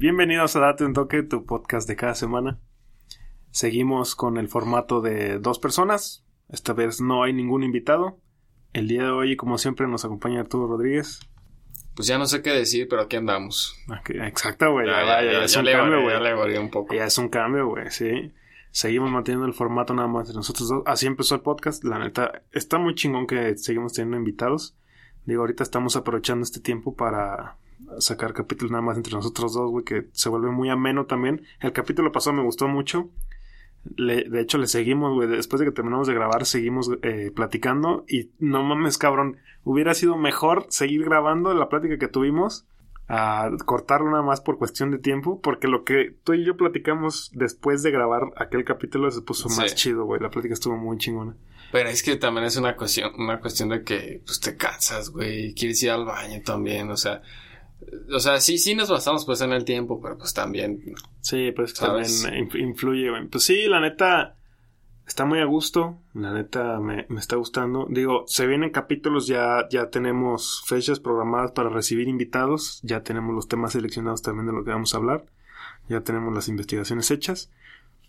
Bienvenidos a Date un Toque, tu podcast de cada semana. Seguimos con el formato de dos personas. Esta vez no hay ningún invitado. El día de hoy, como siempre, nos acompaña Arturo Rodríguez. Pues ya no sé qué decir, pero aquí andamos. exacto, güey. Ya, ya, ya, es un cambio, güey. Ya un poco. Ya es un cambio, güey, sí. Seguimos manteniendo el formato nada más de nosotros dos. Así empezó el podcast. La neta, está muy chingón que seguimos teniendo invitados. Digo, ahorita estamos aprovechando este tiempo para sacar capítulos nada más entre nosotros dos, güey, que se vuelve muy ameno también. El capítulo pasado me gustó mucho. de hecho, le seguimos, güey. Después de que terminamos de grabar, seguimos eh, platicando. Y no mames, cabrón. Hubiera sido mejor seguir grabando la plática que tuvimos a cortarlo nada más por cuestión de tiempo. Porque lo que tú y yo platicamos después de grabar aquel capítulo se puso más chido, güey. La plática estuvo muy chingona. Pero es que también es una cuestión, una cuestión de que pues te cansas, güey. Quieres ir al baño también, o sea o sea, sí, sí nos basamos pues en el tiempo, pero pues también. Sí, pues también influye, Pues sí, la neta está muy a gusto. La neta me, está gustando. Digo, se vienen capítulos, ya, ya tenemos fechas programadas para recibir invitados. Ya tenemos los temas seleccionados también de lo que vamos a hablar. Ya tenemos las investigaciones hechas.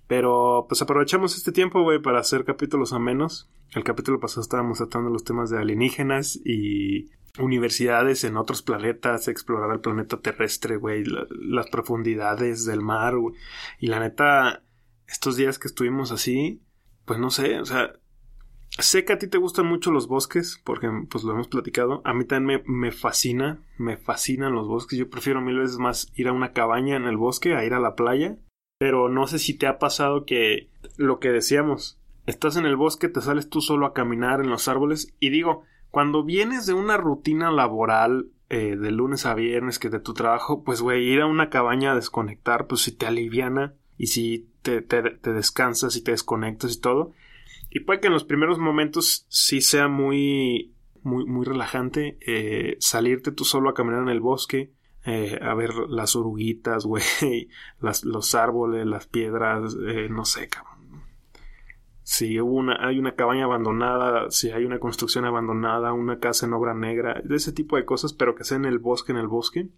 Pero pues aprovechamos este tiempo, güey, para hacer capítulos a menos. El capítulo pasado estábamos tratando los temas de alienígenas y universidades en otros planetas, explorar el planeta terrestre, güey, las profundidades del mar, güey. Y la neta, estos días que estuvimos así, pues no sé, o sea, sé que a ti te gustan mucho los bosques, porque pues lo hemos platicado. A mí también me, me fascina, me fascinan los bosques. Yo prefiero mil veces más ir a una cabaña en el bosque a ir a la playa. Pero no sé si te ha pasado que lo que decíamos, estás en el bosque, te sales tú solo a caminar en los árboles y digo, cuando vienes de una rutina laboral eh, de lunes a viernes que de tu trabajo, pues güey, ir a una cabaña a desconectar, pues si te aliviana y si te, te, descansas y te desconectas y todo. Y puede que en los primeros momentos sí sea muy, muy, muy relajante eh, salirte tú solo a caminar en el bosque, eh, a ver las oruguitas, güey, los árboles, las piedras, eh, no sé, cabrón si una, hay una cabaña abandonada, si hay una construcción abandonada, una casa en obra negra, de ese tipo de cosas, pero que sea en el bosque, en el bosque,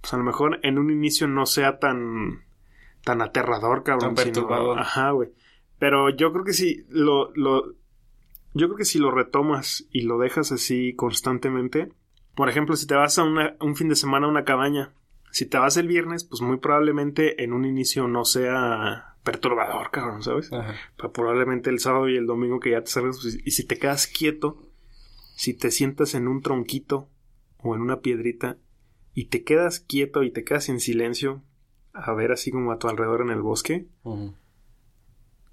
pues a lo mejor en un inicio no sea tan, tan aterrador, cabrón. Tan perturbador. ajá, güey. Pero yo creo que si lo, lo, yo creo que si lo retomas y lo dejas así constantemente, por ejemplo, si te vas a una, un fin de semana a una cabaña, si te vas el viernes, pues muy probablemente en un inicio no sea perturbador, cabrón, ¿sabes? probablemente el sábado y el domingo que ya te salgas, pues, y si te quedas quieto, si te sientas en un tronquito o en una piedrita y te quedas quieto y te quedas en silencio a ver así como a tu alrededor en el bosque,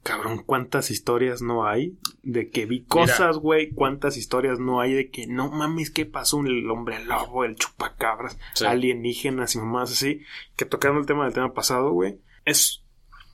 cabrón, cuántas historias no hay de que vi cosas, güey, cuántas historias no hay de que no mames, ¿qué pasó? El hombre lobo, el chupacabras, alienígenas y mamás así, que tocando el tema del tema pasado, güey, es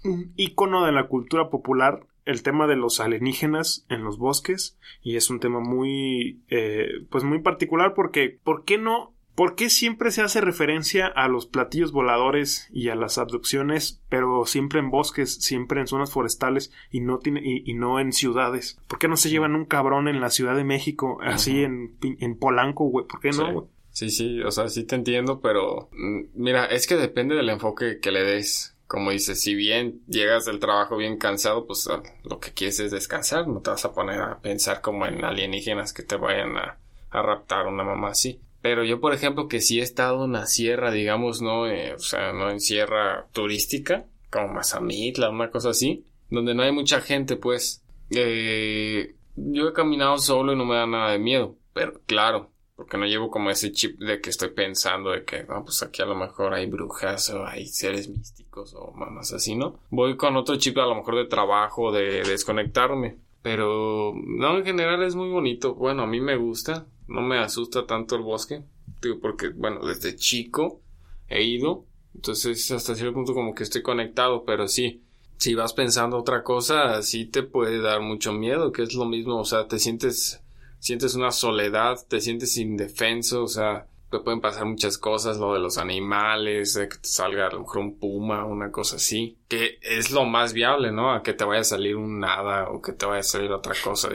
un icono de la cultura popular el tema de los alienígenas en los bosques y es un tema muy eh, pues muy particular porque ¿por qué no? ¿Por qué siempre se hace referencia a los platillos voladores y a las abducciones, pero siempre en bosques, siempre en zonas forestales y no tiene y, no en ciudades? ¿Por qué no se llevan un cabrón en la Ciudad de México, así en, en Polanco, güey? ¿Por qué no, Sí, sí, o sea, sí te entiendo, pero mm, mira, es que depende del enfoque que le des como dices, si bien llegas del trabajo bien cansado, pues ah, lo que quieres es descansar, no te vas a poner a pensar como en alienígenas que te vayan a, a raptar una mamá así. Pero yo, por ejemplo, que sí he estado en la sierra, digamos, no, eh, o sea, no en sierra turística, como Mazamitla, una cosa así, donde no hay mucha gente, pues, eh, yo he caminado solo y no me da nada de miedo. Pero claro, porque no llevo como ese chip de que estoy pensando de que, no, pues aquí a lo mejor hay brujas o hay seres místicos o mamás así, ¿no? Voy con otro chip a lo mejor de trabajo, de, desconectarme. Pero, no, en general es muy bonito. Bueno, a mí me gusta. No me asusta tanto el bosque. Digo, porque, bueno, desde chico he ido. Entonces, hasta cierto punto como que estoy conectado, pero sí. Si vas pensando otra cosa, sí te puede dar mucho miedo, que es lo mismo, o sea, te sientes sientes una soledad, te sientes indefenso, o sea, te pueden pasar muchas cosas, lo de los animales, de que te salga a lo mejor un puma, una cosa así, que es lo más viable, ¿no? A que te vaya a salir un nada o que te vaya a salir otra cosa.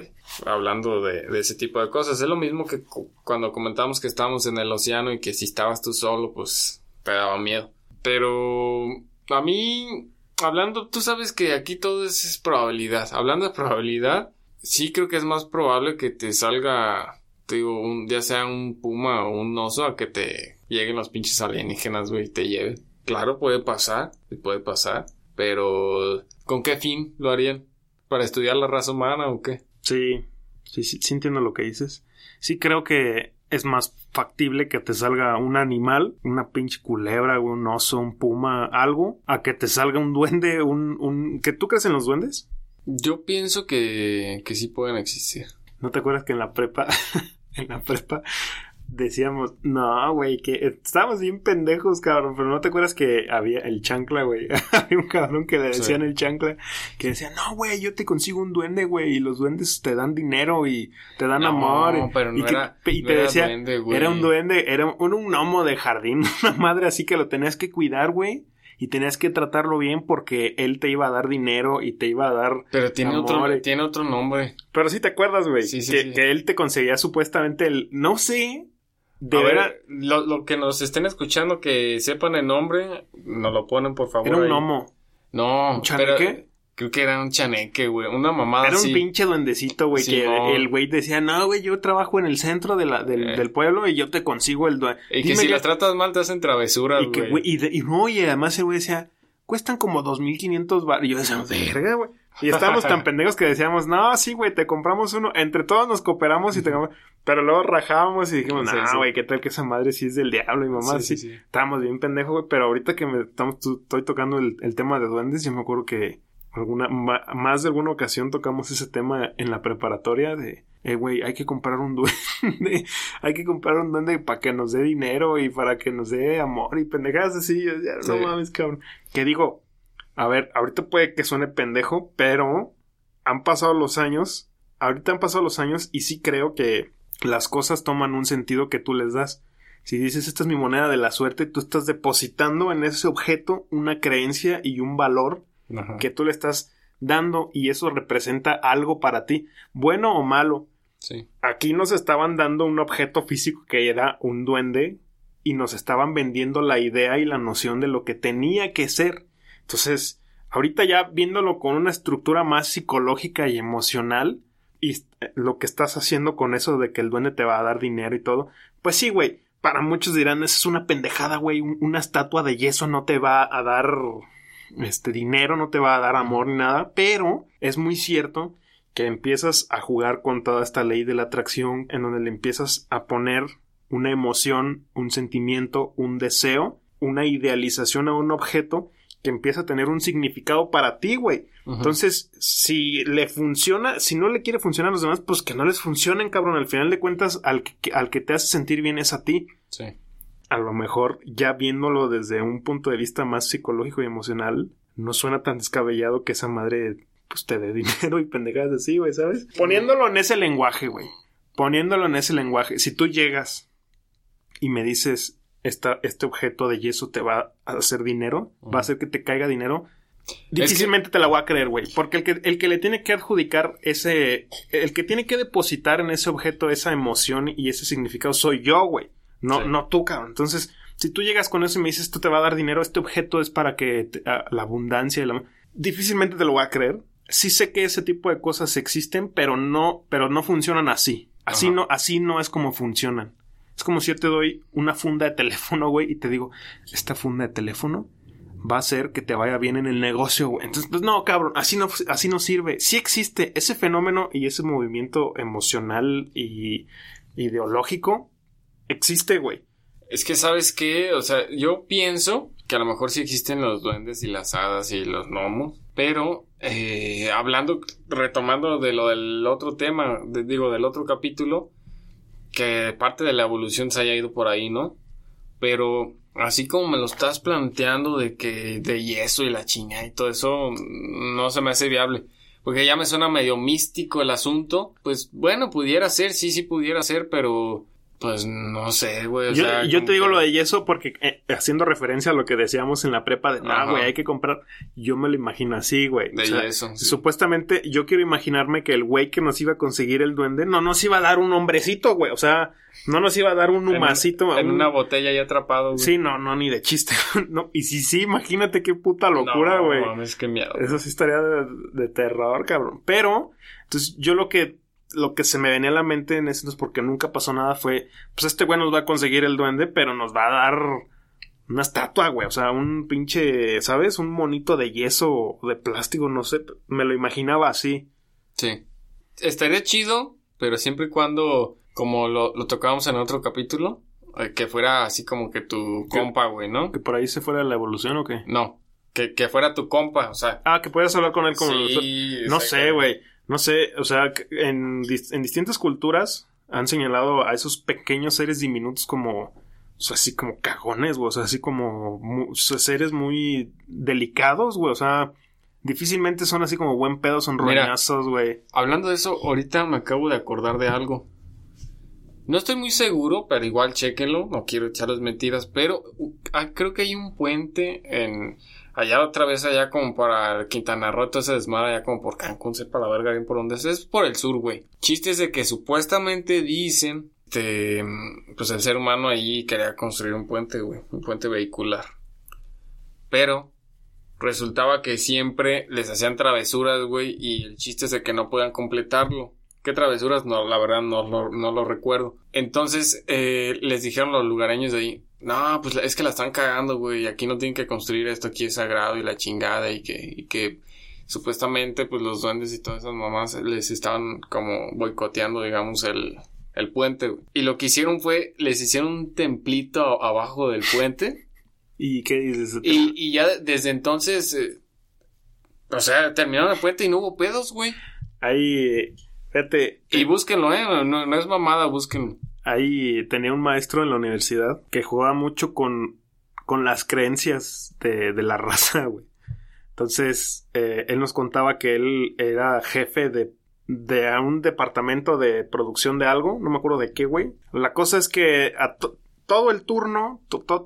hablando de, de, ese tipo de cosas, es lo mismo que cuando comentamos que estábamos en el océano y que si estabas tú solo, pues te daba miedo. Pero a mí, hablando, tú sabes que aquí todo es, probabilidad. Hablando de probabilidad, sí creo que es más probable que te salga, te digo, un, ya sea un puma o un oso a que te lleguen los pinches alienígenas, güey, y te lleven. Claro, puede pasar, puede pasar, pero ¿con qué fin lo harían? ¿Para estudiar la raza humana o qué? Sí, sí, sí, sí entiendo lo que dices. Sí creo que es más factible que te salga un animal, una pinche culebra, un oso, un puma, algo, a que te salga un duende, un... un... ¿Que tú crees en los duendes? Yo pienso que, que sí pueden existir. ¿No te acuerdas que en la prepa, en la prepa, decíamos, no, güey, que estábamos bien pendejos, cabrón, pero no te acuerdas que había el chancla, güey. había un cabrón que le decían el chancla, que decía, no, güey, yo te consigo un duende, güey, y los duendes te dan dinero y te dan amor. No, pero no y, era, y te decía, era un duende, era un, un gnomo de jardín, una madre así que lo tenías que cuidar, güey y tenías que tratarlo bien porque él te iba a dar dinero y te iba a dar. Pero tiene otro, tiene otro nombre. Pero sí te acuerdas, güey. Sí, sí, que, que, él te conseguía supuestamente el. No sé de a ver, lo, lo, que nos estén escuchando que sepan el nombre, nos lo ponen por favor. Era un gnomo. No, ¿Un? Creo que era un chaneque, güey. Una mamada Era un pinche duendecito, güey, que el güey decía, no, güey, yo trabajo en el centro de la, del, eh. del pueblo y yo te consigo el duende. Y que si las tratas mal te hacen travesuras, güey. Y, y, no, y además el güey decía, cuestan como 2.500 bar. Y yo decía, verga, güey. Y estábamos tan pendejos que decíamos, no, sí, güey, te compramos uno. Entre todos nos cooperamos y te Pero luego rajábamos y dijimos, no, güey, qué tal que esa madre sí es del diablo y mamá. Sí, sí, Estábamos bien pendejos, güey. Pero ahorita que me estamos, estoy tocando el, el, tema de duendes, yo me acuerdo que alguna, más de alguna ocasión tocamos ese tema en la preparatoria de, eh, güey, hay que comprar un duende, hay que comprar un duende para que nos dé dinero y para que nos dé amor y pendejadas así. Ya, no mames, cabrón. Que digo, a ver, ahorita puede que suene pendejo, pero han pasado los años, ahorita han pasado los años y sí creo que las cosas toman un sentido que tú les das. Si dices, esta es mi moneda de la suerte, tú estás depositando en ese objeto una creencia y un valor que tú le estás dando y eso representa algo para ti, bueno o malo. Sí. Aquí nos estaban dando un objeto físico que era un duende y nos estaban vendiendo la idea y la noción de lo que tenía que ser. Entonces, ahorita ya viéndolo con una estructura más psicológica y emocional, y eh, lo que estás haciendo con eso de que el duende te va a dar dinero y todo, pues sí, güey. Para muchos dirán, eso es una pendejada, güey. Una estatua de yeso no te va a dar este dinero, no te va a dar amor ni nada, pero es muy cierto que empiezas a jugar con toda esta ley de la atracción en donde le empiezas a poner una emoción, un sentimiento, un deseo, una idealización a un objeto que empieza a tener un significado para ti, güey. Entonces, si le funciona, si no le quiere funcionar a los demás, pues que no les funcionen, cabrón. Al final de cuentas, al que, al que te hace sentir bien es a ti. Sí. A lo mejor, ya viéndolo desde un punto de vista más psicológico y emocional, no suena tan descabellado que esa madre, pues, te dé dinero y pendejadas así, güey, ¿sabes? Poniéndolo en ese lenguaje, güey. Poniéndolo en ese lenguaje. Si tú llegas y me dices, este objeto de yeso te va a hacer dinero, va a hacer que te caiga dinero, difícilmente te la voy a creer, güey. Porque el que, el que le tiene que adjudicar ese, el que tiene que depositar en ese objeto esa emoción y ese significado soy yo, güey. No, no tú, cabrón. Entonces, si tú llegas con eso y me dices, esto te va a dar dinero, este objeto es para que la abundancia, la, difícilmente te lo voy a creer. Sí sé que ese tipo de cosas existen, pero no, pero no funcionan así. Así no, así no es como funcionan. Es como si yo te doy una funda de teléfono, güey, y te digo, esta funda de teléfono va a hacer que te vaya bien en el negocio, güey. Entonces, pues no, cabrón, así no, así no sirve. Sí existe ese fenómeno y ese movimiento emocional y ideológico. Existe, güey. Es que, ¿sabes qué? O sea, yo pienso que a lo mejor sí existen los duendes y las hadas y los gnomos, pero eh, hablando, retomando de lo del otro tema, digo, del otro capítulo, que parte de la evolución se haya ido por ahí, ¿no? Pero así como me lo estás planteando de que de yeso y la chinga y todo eso, no se me hace viable. Porque ya me suena medio místico el asunto. Pues bueno, pudiera ser, sí, sí pudiera ser, pero Pues no sé, güey. yo, yo te digo lo de yeso porque eh, haciendo referencia a lo que decíamos en la prepa de, no, güey, hay que comprar. Yo me lo imagino así, güey. De yeso. Supuestamente, yo quiero imaginarme que el güey que nos iba a conseguir el duende no nos iba a dar un hombrecito, güey. O sea, no nos iba a dar un humacito. En, una botella ahí atrapado, güey. Sí, no, no, ni de chiste. no, y si sí, imagínate qué puta locura, güey. No, es que miedo. Eso sí estaría de terror, cabrón. Pero, entonces, yo lo que lo que se me venía a la mente en ese entonces, porque nunca pasó nada, fue, pues este güey nos va a conseguir el duende, pero nos va a dar una estatua, güey. O sea, un pinche, ¿sabes? Un monito de yeso o de plástico, no sé. Me lo imaginaba así. Sí. Estaría chido, pero siempre y cuando, como lo, lo tocábamos en otro capítulo, eh, que fuera así como que tu compa, güey, ¿no? ¿Que por ahí se fuera la evolución o qué? No. Que, que fuera tu compa, o sea. Ah, que puedas hablar con él como... Sí, no sé, güey. No sé, o sea, en, en distintas culturas han señalado a esos pequeños seres diminutos como, o sea, así como cagones, güey, o sea, así como seres muy delicados, güey, o sea, difícilmente son así como buen pedo, son roñazos, güey. Hablando de eso, ahorita me acabo de acordar de algo. No estoy muy seguro, pero igual chéquenlo, no quiero echarles mentiras, pero ah, creo que hay un puente en allá otra vez allá como para Quintana Roo, todo ese desmadre allá como por Cancún, sepa la verga bien por dónde es, es por el sur, güey. Chistes de que supuestamente dicen, este, pues el ser humano allí quería construir un puente, güey, un puente vehicular. Pero resultaba que siempre les hacían travesuras, güey, y el chiste es de que no puedan completarlo. ¿Qué travesuras? No, la verdad no, no, lo recuerdo. Entonces eh, les dijeron los lugareños de ahí, no, pues es que la están cagando, güey. Aquí no tienen que construir esto, aquí es sagrado y la chingada y que, y que supuestamente pues los duendes y todas esas mamás les estaban como boicoteando, digamos, el, el puente. Güey. Y lo que hicieron fue, les hicieron un templito abajo del puente. ¿Y qué dices? Y, y ya desde entonces, eh, o sea, terminaron el puente y no hubo pedos, güey. Ahí, fíjate. Y búsquenlo, eh, no, no es mamada, búsquenlo ahí tenía un maestro en la universidad que jugaba mucho con, con las creencias de, de la raza, güey. Entonces, eh, él nos contaba que él era jefe de, de un departamento de producción de algo, no me acuerdo de qué, güey. La cosa es que a todo el turno,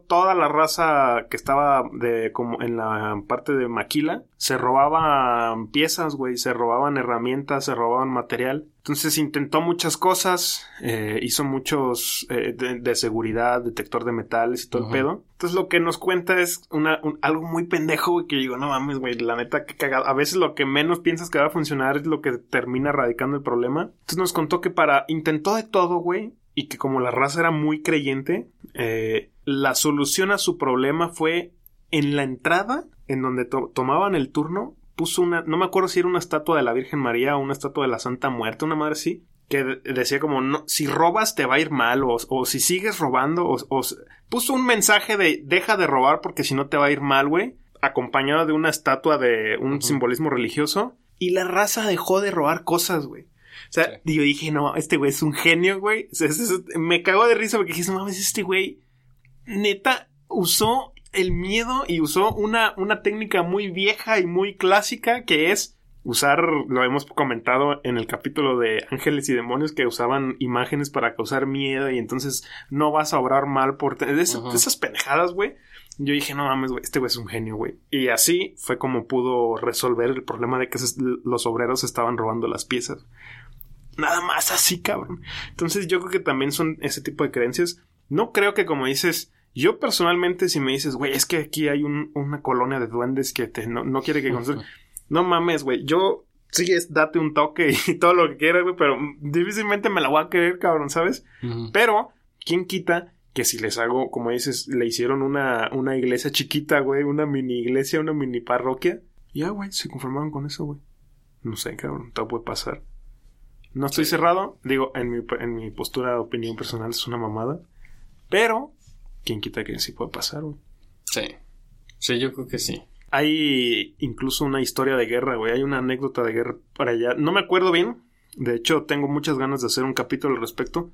toda la raza que estaba de como en la parte de Maquila, se robaban piezas, güey, se robaban herramientas, se robaban material. Entonces intentó muchas cosas, eh, hizo muchos eh, de, seguridad, detector de metales y todo el pedo. Entonces lo que nos cuenta es una, algo muy pendejo, güey, que digo, no mames, güey, la neta, que cagado. A veces lo que menos piensas que va a funcionar es lo que termina radicando el problema. Entonces nos contó que para, intentó de todo, güey, y que como la raza era muy creyente, eh, la solución a su problema fue en la entrada, en donde tomaban el turno, puso una, no me acuerdo si era una estatua de la Virgen María o una estatua de la Santa Muerte, una madre así, que decía como, no, si robas te va a ir mal, o, si sigues robando, o, puso un mensaje de deja de robar porque si no te va a ir mal, güey, acompañado de una estatua de un simbolismo religioso, y la raza dejó de robar cosas, güey. O sea, yo dije, no, este güey es un genio, güey. me cago de risa porque dije, no mames, este güey neta usó el miedo y usó una, una técnica muy vieja y muy clásica que es usar, lo hemos comentado en el capítulo de Ángeles y Demonios, que usaban imágenes para causar miedo y entonces no vas a obrar mal por tener esas pendejadas, güey. Yo dije, no mames, güey, este güey es un genio, güey. Y así fue como pudo resolver el problema de que los obreros estaban robando las piezas. Nada más así, cabrón. Entonces yo creo que también son ese tipo de creencias. No creo que como dices, yo personalmente si me dices, güey, es que aquí hay una colonia de duendes que te, no, quiere que construya. No mames, güey, yo sí es date un toque y todo lo que quieras, güey, pero difícilmente me la voy a querer, cabrón, ¿sabes? Pero, ¿quién quita que si les hago, como dices, le hicieron una, una iglesia chiquita, güey, una mini iglesia, una mini parroquia? Ya, güey, se conformaron con eso, güey. No sé, cabrón, todo puede pasar. No estoy cerrado, digo, en mi, en mi postura de opinión personal es una mamada. Pero, ¿quién quita que sí puede pasar, güey? Sí. Sí, yo creo que sí. Hay incluso una historia de guerra, güey. Hay una anécdota de guerra para allá. No me acuerdo bien. De hecho, tengo muchas ganas de hacer un capítulo al respecto.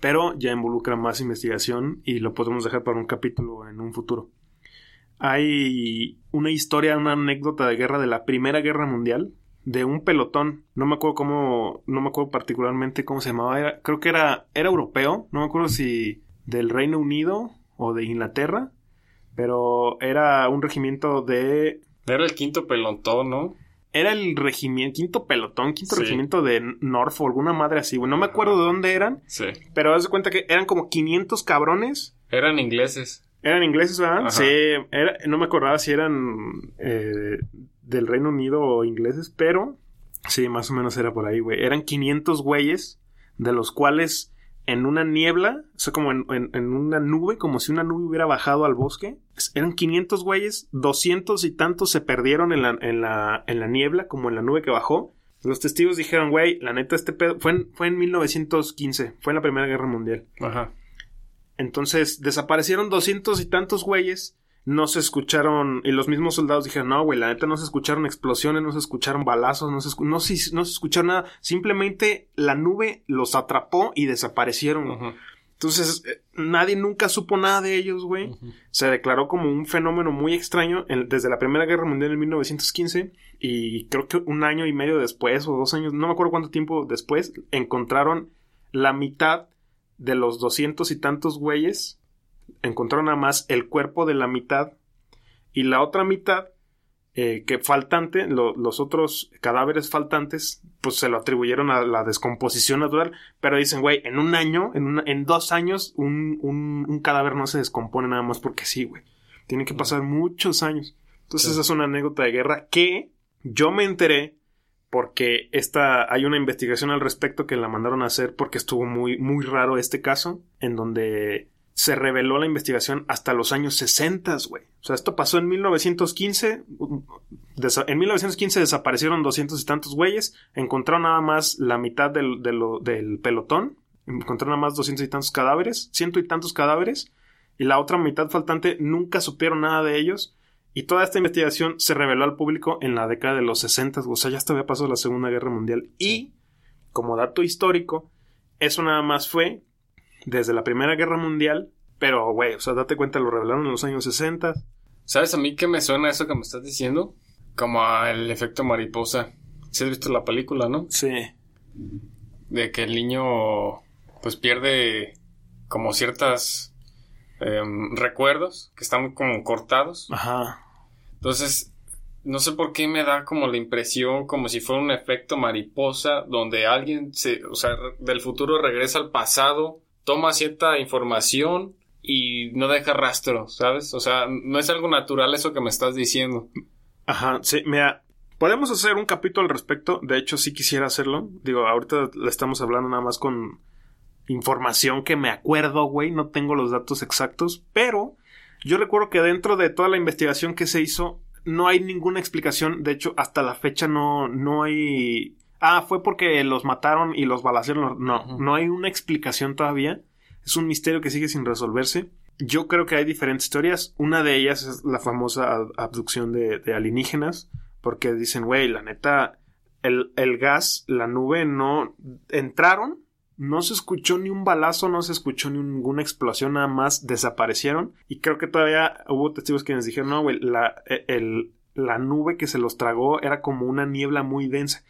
Pero ya involucra más investigación y lo podemos dejar para un capítulo en un futuro. Hay una historia, una anécdota de guerra de la Primera Guerra Mundial de un pelotón. No me acuerdo cómo, no me acuerdo particularmente cómo se llamaba. Era, creo que era, era europeo. No me acuerdo si del Reino Unido o de Inglaterra. Pero era un regimiento de... Era el quinto pelotón, ¿no? Era el regimiento, quinto pelotón, quinto regimiento de Norfolk, alguna madre así. No me acuerdo de dónde eran. Sí. Pero haz de cuenta que eran como 500 cabrones. Eran ingleses. Eran ingleses, ¿verdad? Sí. Era, no me acordaba si eran eh, del Reino Unido o ingleses, pero sí, más o menos era por ahí, güey. Eran 500 güeyes, de los cuales en una niebla, o sea, como en, una nube, como si una nube hubiera bajado al bosque. Eran 500 güeyes, 200 y tantos se perdieron en la, en la, en la niebla, como en la nube que bajó. Los testigos dijeron, güey, la neta, este pedo. Fue en, fue en 1915, fue en la Primera Guerra Mundial. Ajá. Entonces desaparecieron 200 y tantos güeyes no se escucharon, y los mismos soldados dijeron, no, güey, la neta no se escucharon explosiones, no se escucharon balazos, no se, no, no, se escucharon nada, simplemente la nube los atrapó y desaparecieron. Entonces, eh, nadie nunca supo nada de ellos, güey. Se declaró como un fenómeno muy extraño desde la Primera Guerra Mundial en 1915 y creo que un año y medio después o dos años, no me acuerdo cuánto tiempo después, encontraron la mitad de los doscientos y tantos güeyes encontraron nada más el cuerpo de la mitad y la otra mitad eh, que faltante, los otros cadáveres faltantes, pues se lo atribuyeron a la descomposición natural, pero dicen, güey, en un año, en, en dos años, un, un, cadáver no se descompone nada más porque sí, güey. Tiene que pasar muchos años. Entonces esa es una anécdota de guerra que yo me enteré porque esta, hay una investigación al respecto que la mandaron a hacer porque estuvo muy, muy raro este caso, en donde se reveló la investigación hasta los años 60, güey. O sea, esto pasó en 1915. En 1915 desaparecieron doscientos y tantos güeyes. Encontraron nada más la mitad del, del pelotón. Encontraron nada más doscientos y tantos cadáveres. Ciento y tantos cadáveres. Y la otra mitad faltante nunca supieron nada de ellos. Y toda esta investigación se reveló al público en la década de los 60. O sea, ya hasta había pasado la Segunda Guerra Mundial. Y, como dato histórico, eso nada más fue desde la Primera Guerra Mundial, pero, güey, o sea, date cuenta, lo revelaron en los años 60. ¿Sabes a mí qué me suena eso que me estás diciendo? Como el efecto mariposa. Si has visto la película, ¿no? Sí. De que el niño, pues, pierde como ciertas em, recuerdos que están como cortados. Ajá. Entonces, no sé por qué me da como la impresión como si fuera un efecto mariposa donde alguien se, o sea, del futuro regresa al pasado toma cierta información y no deja rastro, ¿sabes? O sea, no es algo natural eso que me estás diciendo. Ajá, sí, mira, podemos hacer un capítulo al respecto, de hecho sí quisiera hacerlo, digo, ahorita le estamos hablando nada más con información que me acuerdo, güey, no tengo los datos exactos, pero yo recuerdo que dentro de toda la investigación que se hizo, no hay ninguna explicación, de hecho, hasta la fecha no, no hay ah, fue porque los mataron y los balacearon. No, no hay una explicación todavía. Es un misterio que sigue sin resolverse. Yo creo que hay diferentes teorías. Una de ellas es la famosa abducción de, alienígenas. Porque dicen, güey, la neta, el, el gas, la nube no entraron, no se escuchó ni un balazo, no se escuchó ni ninguna explosión, nada más desaparecieron. Y creo que todavía hubo testigos que nos dijeron, no, güey, la, e, el, la nube que se los tragó era como una niebla muy densa.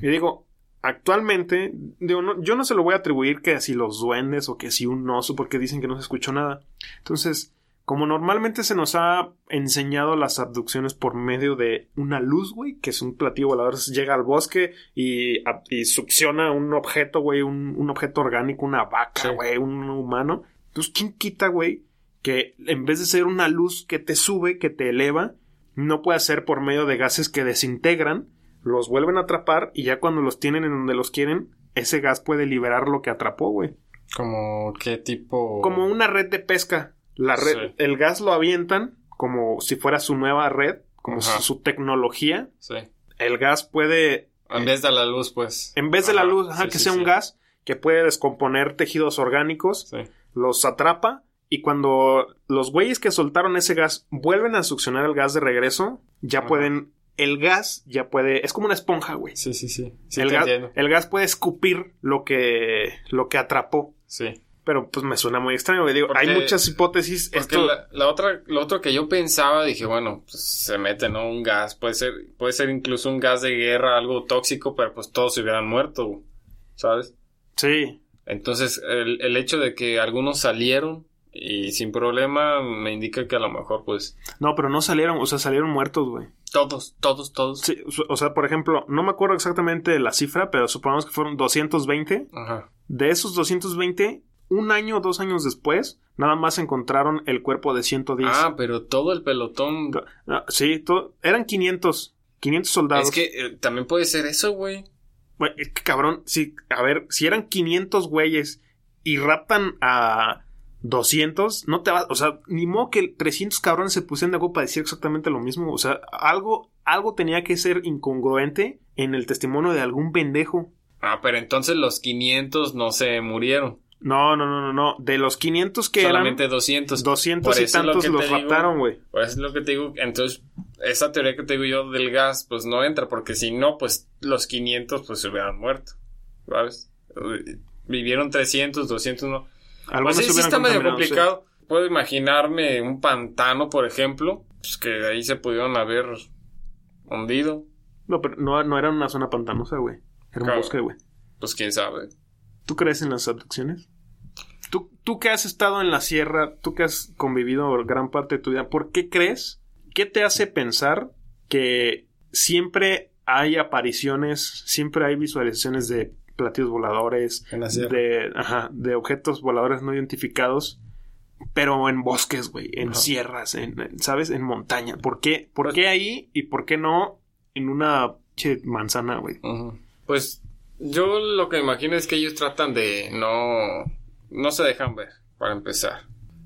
Y digo, actualmente, digo, yo no se lo voy a atribuir que si los duendes o que si un oso, porque dicen que no se escuchó nada. Entonces, como normalmente se nos ha enseñado las abducciones por medio de una luz, güey, que es un platillo volador, llega al bosque y, succiona un objeto, güey, un, objeto orgánico, una vaca, güey, un humano. Entonces, ¿quién quita, güey, que en vez de ser una luz que te sube, que te eleva, no puede ser por medio de gases que desintegran, los vuelven a atrapar y ya cuando los tienen en donde los quieren, ese gas puede liberar lo que atrapó, güey. Como qué tipo. Como una red de pesca. La red, el gas lo avientan como si fuera su nueva red, como su, tecnología. Sí. El gas puede. En vez de la luz, pues. En vez de la luz, ajá, que sea un gas que puede descomponer tejidos orgánicos, los atrapa y cuando los güeyes que soltaron ese gas vuelven a succionar el gas de regreso, ya pueden. El gas ya puede. Es como una esponja, güey. Sí, sí, sí. el, gas, el, gas, puede escupir lo que. lo que atrapó. Sí. Pero pues me suena muy extraño, güey. Digo, hay muchas hipótesis. Esto, la, la otra, lo otro que yo pensaba, dije, bueno, pues se mete, ¿no? Un gas, puede ser, puede ser incluso un gas de guerra, algo tóxico, pero pues todos se hubieran muerto, ¿sabes? Sí. Entonces, el, el hecho de que algunos salieron y sin problema me indica que a lo mejor, pues, No, pero no salieron, o sea, salieron muertos, güey. todos, todos, todos. Sí, o sea, por ejemplo, no me acuerdo exactamente la cifra, pero supongamos que fueron 220. Ajá. De esos 220, un año o dos años después, nada más encontraron el cuerpo de 110. Ah, pero todo el pelotón. Sí, todo- eran 500. 500 soldados. Es que eh, también puede ser eso, güey. Güey, es que cabrón, sí, a ver, si eran 500 güeyes y raptan a 200, no te va, o sea, ni modo que 300 cabrones se pusieran de acuerdo para decir exactamente lo mismo, o sea, algo, algo tenía que ser incongruente en el testimonio de algún pendejo. Ah, pero entonces los 500 no se murieron. No, no, no, no, no, de los 500 que Solamente eran, 200. 200 Por y lo tantos que los raptaron, güey. Por eso es lo que te digo. Entonces, esa teoría que te digo yo del gas, pues no entra, porque si no, pues los 500 pues se hubieran muerto. ¿Sabes? Vivieron 300, 200, no. Algunos Pues sí, sí está medio sí. complicado. Puedo imaginarme un pantano, por ejemplo, pues que de ahí se pudieron haber hundido. No, pero no, no era una zona pantanosa, güey. Era un bosque, güey. Pues quién sabe. ¿Tú crees en las abducciones? ¿Tú, tú que has estado en la sierra, tú que has convivido gran parte de tu vida, ¿por qué crees? ¿Qué te hace pensar que siempre hay apariciones, siempre hay visualizaciones de platillos voladores, de, ajá, de objetos voladores no identificados, pero en bosques, güey, en Ajá. sierras, en, ¿sabes? En montaña. ¿Por qué? ¿Por Pues- qué ahí y por qué no en una che, manzana, güey? Pues yo lo que imagino es que ellos tratan de no no se dejan ver para empezar.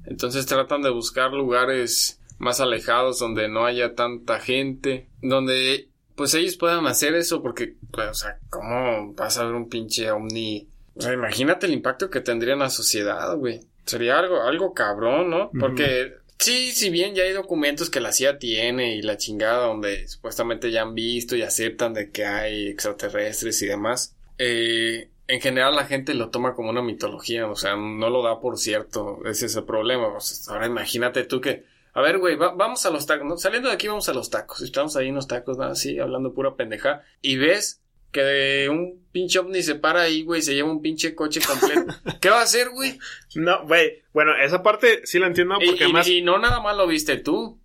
Entonces tratan de buscar lugares más alejados donde no haya tanta gente, donde pues ellos puedan hacer eso porque pues, o sea, ¿cómo vas a ver un pinche ovni? O sea, imagínate el impacto que tendría en la sociedad, güey. Sería algo algo cabrón, ¿no? Porque Sí, si bien ya hay documentos que la CIA tiene y la chingada donde supuestamente ya han visto y aceptan de que hay extraterrestres y demás, eh, en general la gente lo toma como una mitología, o sea, no lo da por cierto, ese es el problema. O sea, ahora imagínate tú que, a ver, güey, va- vamos a los tacos, ¿no? saliendo de aquí vamos a los tacos, estamos ahí en los tacos, ¿no? así, hablando pura pendeja, y ves que un pinche ovni se para ahí, güey, se lleva un pinche coche completo. ¿Qué va a hacer, güey? No, güey, bueno, esa parte sí la entiendo porque y- además... y no nada más lo viste tú.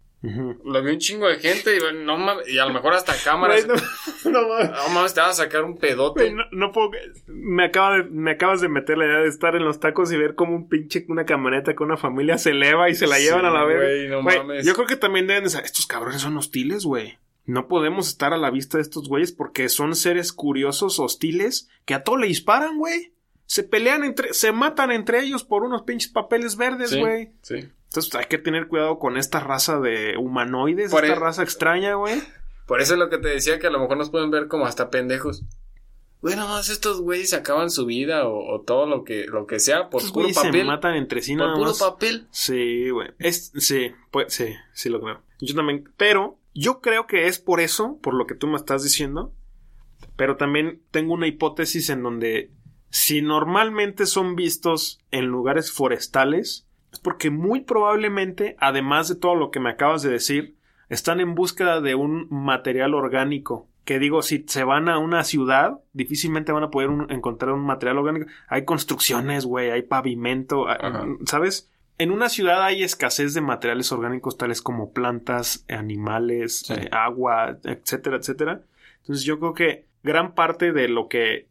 Lo vio un chingo de gente y, no mames, y a lo mejor hasta cámaras. Güey, no, no mames. No mames, te vas a sacar un pedote. Güey, no, no puedo. Me, acaba de- me acabas de meter la idea de estar en los tacos y ver como un pinche, una camioneta con una familia se eleva y se la Sí, llevan a la no mames. Yo creo que también deben de saber, estos cabrones son hostiles, güey. No podemos estar a la vista de estos güeyes porque son seres curiosos, hostiles, que a todo le disparan, güey. Se pelean entre, se matan entre ellos por unos pinches papeles verdes, güey. sí. Entonces hay que tener cuidado con esta raza de humanoides, Por esta e- raza extraña, güey. Por eso es lo que te decía que a lo mejor nos pueden ver como hasta pendejos. Bueno, estos güeyes acaban su vida o, o todo lo que, lo que sea por Estos puro güeyes se papel. matan entre sí por puro más. papel. Sí, güey. Es, sí, pues, sí, sí lo creo. Yo también. Pero yo creo que es por eso, por lo que tú me estás diciendo. Pero también tengo una hipótesis en donde si normalmente son vistos en lugares forestales, es porque muy probablemente, además de todo lo que me acabas de decir, están en búsqueda de un material orgánico. Que digo, si se van a una ciudad, difícilmente van a poder un- encontrar un material orgánico. Hay construcciones, güey, hay pavimento, Ajá. ¿sabes? En una ciudad hay escasez de materiales orgánicos tales como plantas, animales, Sí. eh, agua, etcétera, etcétera. Entonces yo creo que gran parte de lo que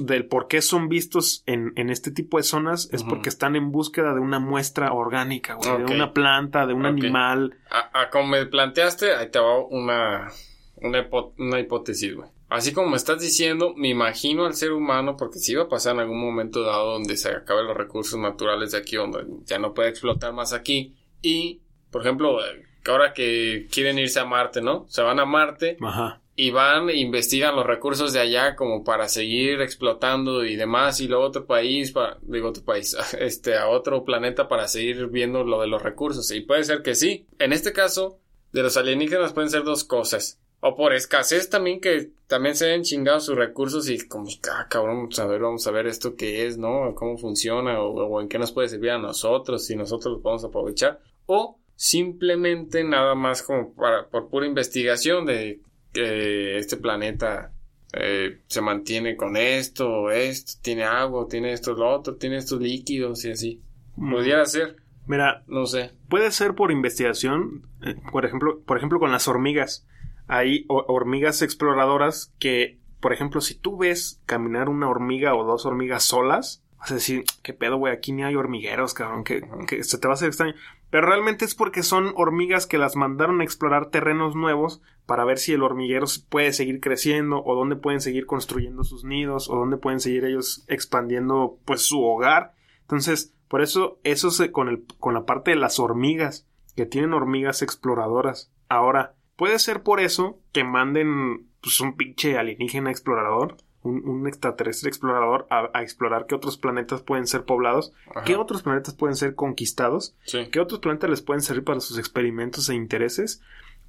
del por qué son vistos en, en este tipo de zonas es porque están en búsqueda de una muestra orgánica, güey, de una planta, de un animal. A, a como me planteaste, ahí te va una, una, hipo- una hipótesis, güey. Así como me estás diciendo, me imagino al ser humano, porque si iba a pasar en algún momento dado donde se acaben los recursos naturales de aquí, donde ya no puede explotar más aquí. Y, por ejemplo, ahora que quieren irse a Marte, ¿no? Se van a Marte Ajá. Y van e investigan los recursos de allá como para seguir explotando y demás y luego otro país para digo otro país este a otro planeta para seguir viendo lo de los recursos y puede ser que sí en este caso de los alienígenas pueden ser dos cosas O por escasez también que también se hayan chingado sus recursos y como, ah, cabrón, vamos a ver, vamos a ver esto qué es, ¿no? Cómo funciona o, o en qué nos puede servir a nosotros si nosotros lo podemos aprovechar. O simplemente nada más como para, por pura investigación de que este planeta eh, se mantiene con esto, esto, tiene agua, tiene esto, lo otro, tiene estos líquidos y así. Mm. Podría ser, Mira, no sé. puede ser por investigación, eh, por ejemplo, por ejemplo con las hormigas. Hay ho- hormigas exploradoras que, por ejemplo, si tú ves caminar una hormiga o dos hormigas solas, vas a decir, qué pedo, güey, aquí ni hay hormigueros, cabrón, que, que se te va a hacer extraño. Pero realmente es porque son hormigas que las mandaron a explorar terrenos nuevos para ver si el hormiguero puede seguir creciendo o dónde pueden seguir construyendo sus nidos o dónde pueden seguir ellos expandiendo pues su hogar. Entonces, por eso eso se con el con la parte de las hormigas que tienen hormigas exploradoras. Ahora, puede ser por eso que manden pues un pinche alienígena explorador, un, un extraterrestre explorador a, a explorar qué otros planetas pueden ser poblados, Ajá. qué otros planetas pueden ser conquistados Sí. ¿Qué otros planetas les pueden servir para sus experimentos e intereses?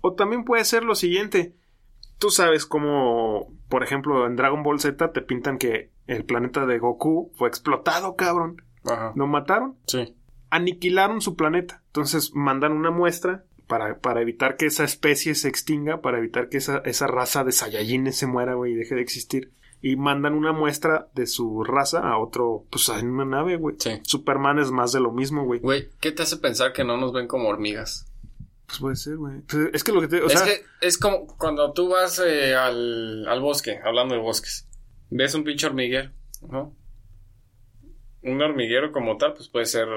O también puede ser lo siguiente. Tú sabes cómo, por ejemplo, en Dragon Ball Z te pintan que el planeta de Goku fue explotado, cabrón. Ajá. Lo mataron, Sí. aniquilaron su planeta. Entonces mandan una muestra para, para evitar que esa especie se extinga, para evitar que esa, esa raza de Saiyajines se muera, güey, y deje de existir. Y mandan una muestra de su raza a otro, pues en una nave, güey. Sí. Superman es más de lo mismo, güey. Güey, ¿qué te hace pensar que no nos ven como hormigas? Pues puede ser, güey. Pues es que lo que te. O es sea, que es como cuando tú vas eh, al, al bosque, hablando de bosques. Ves un pinche hormiguero, ¿no? Un hormiguero como tal, pues puede ser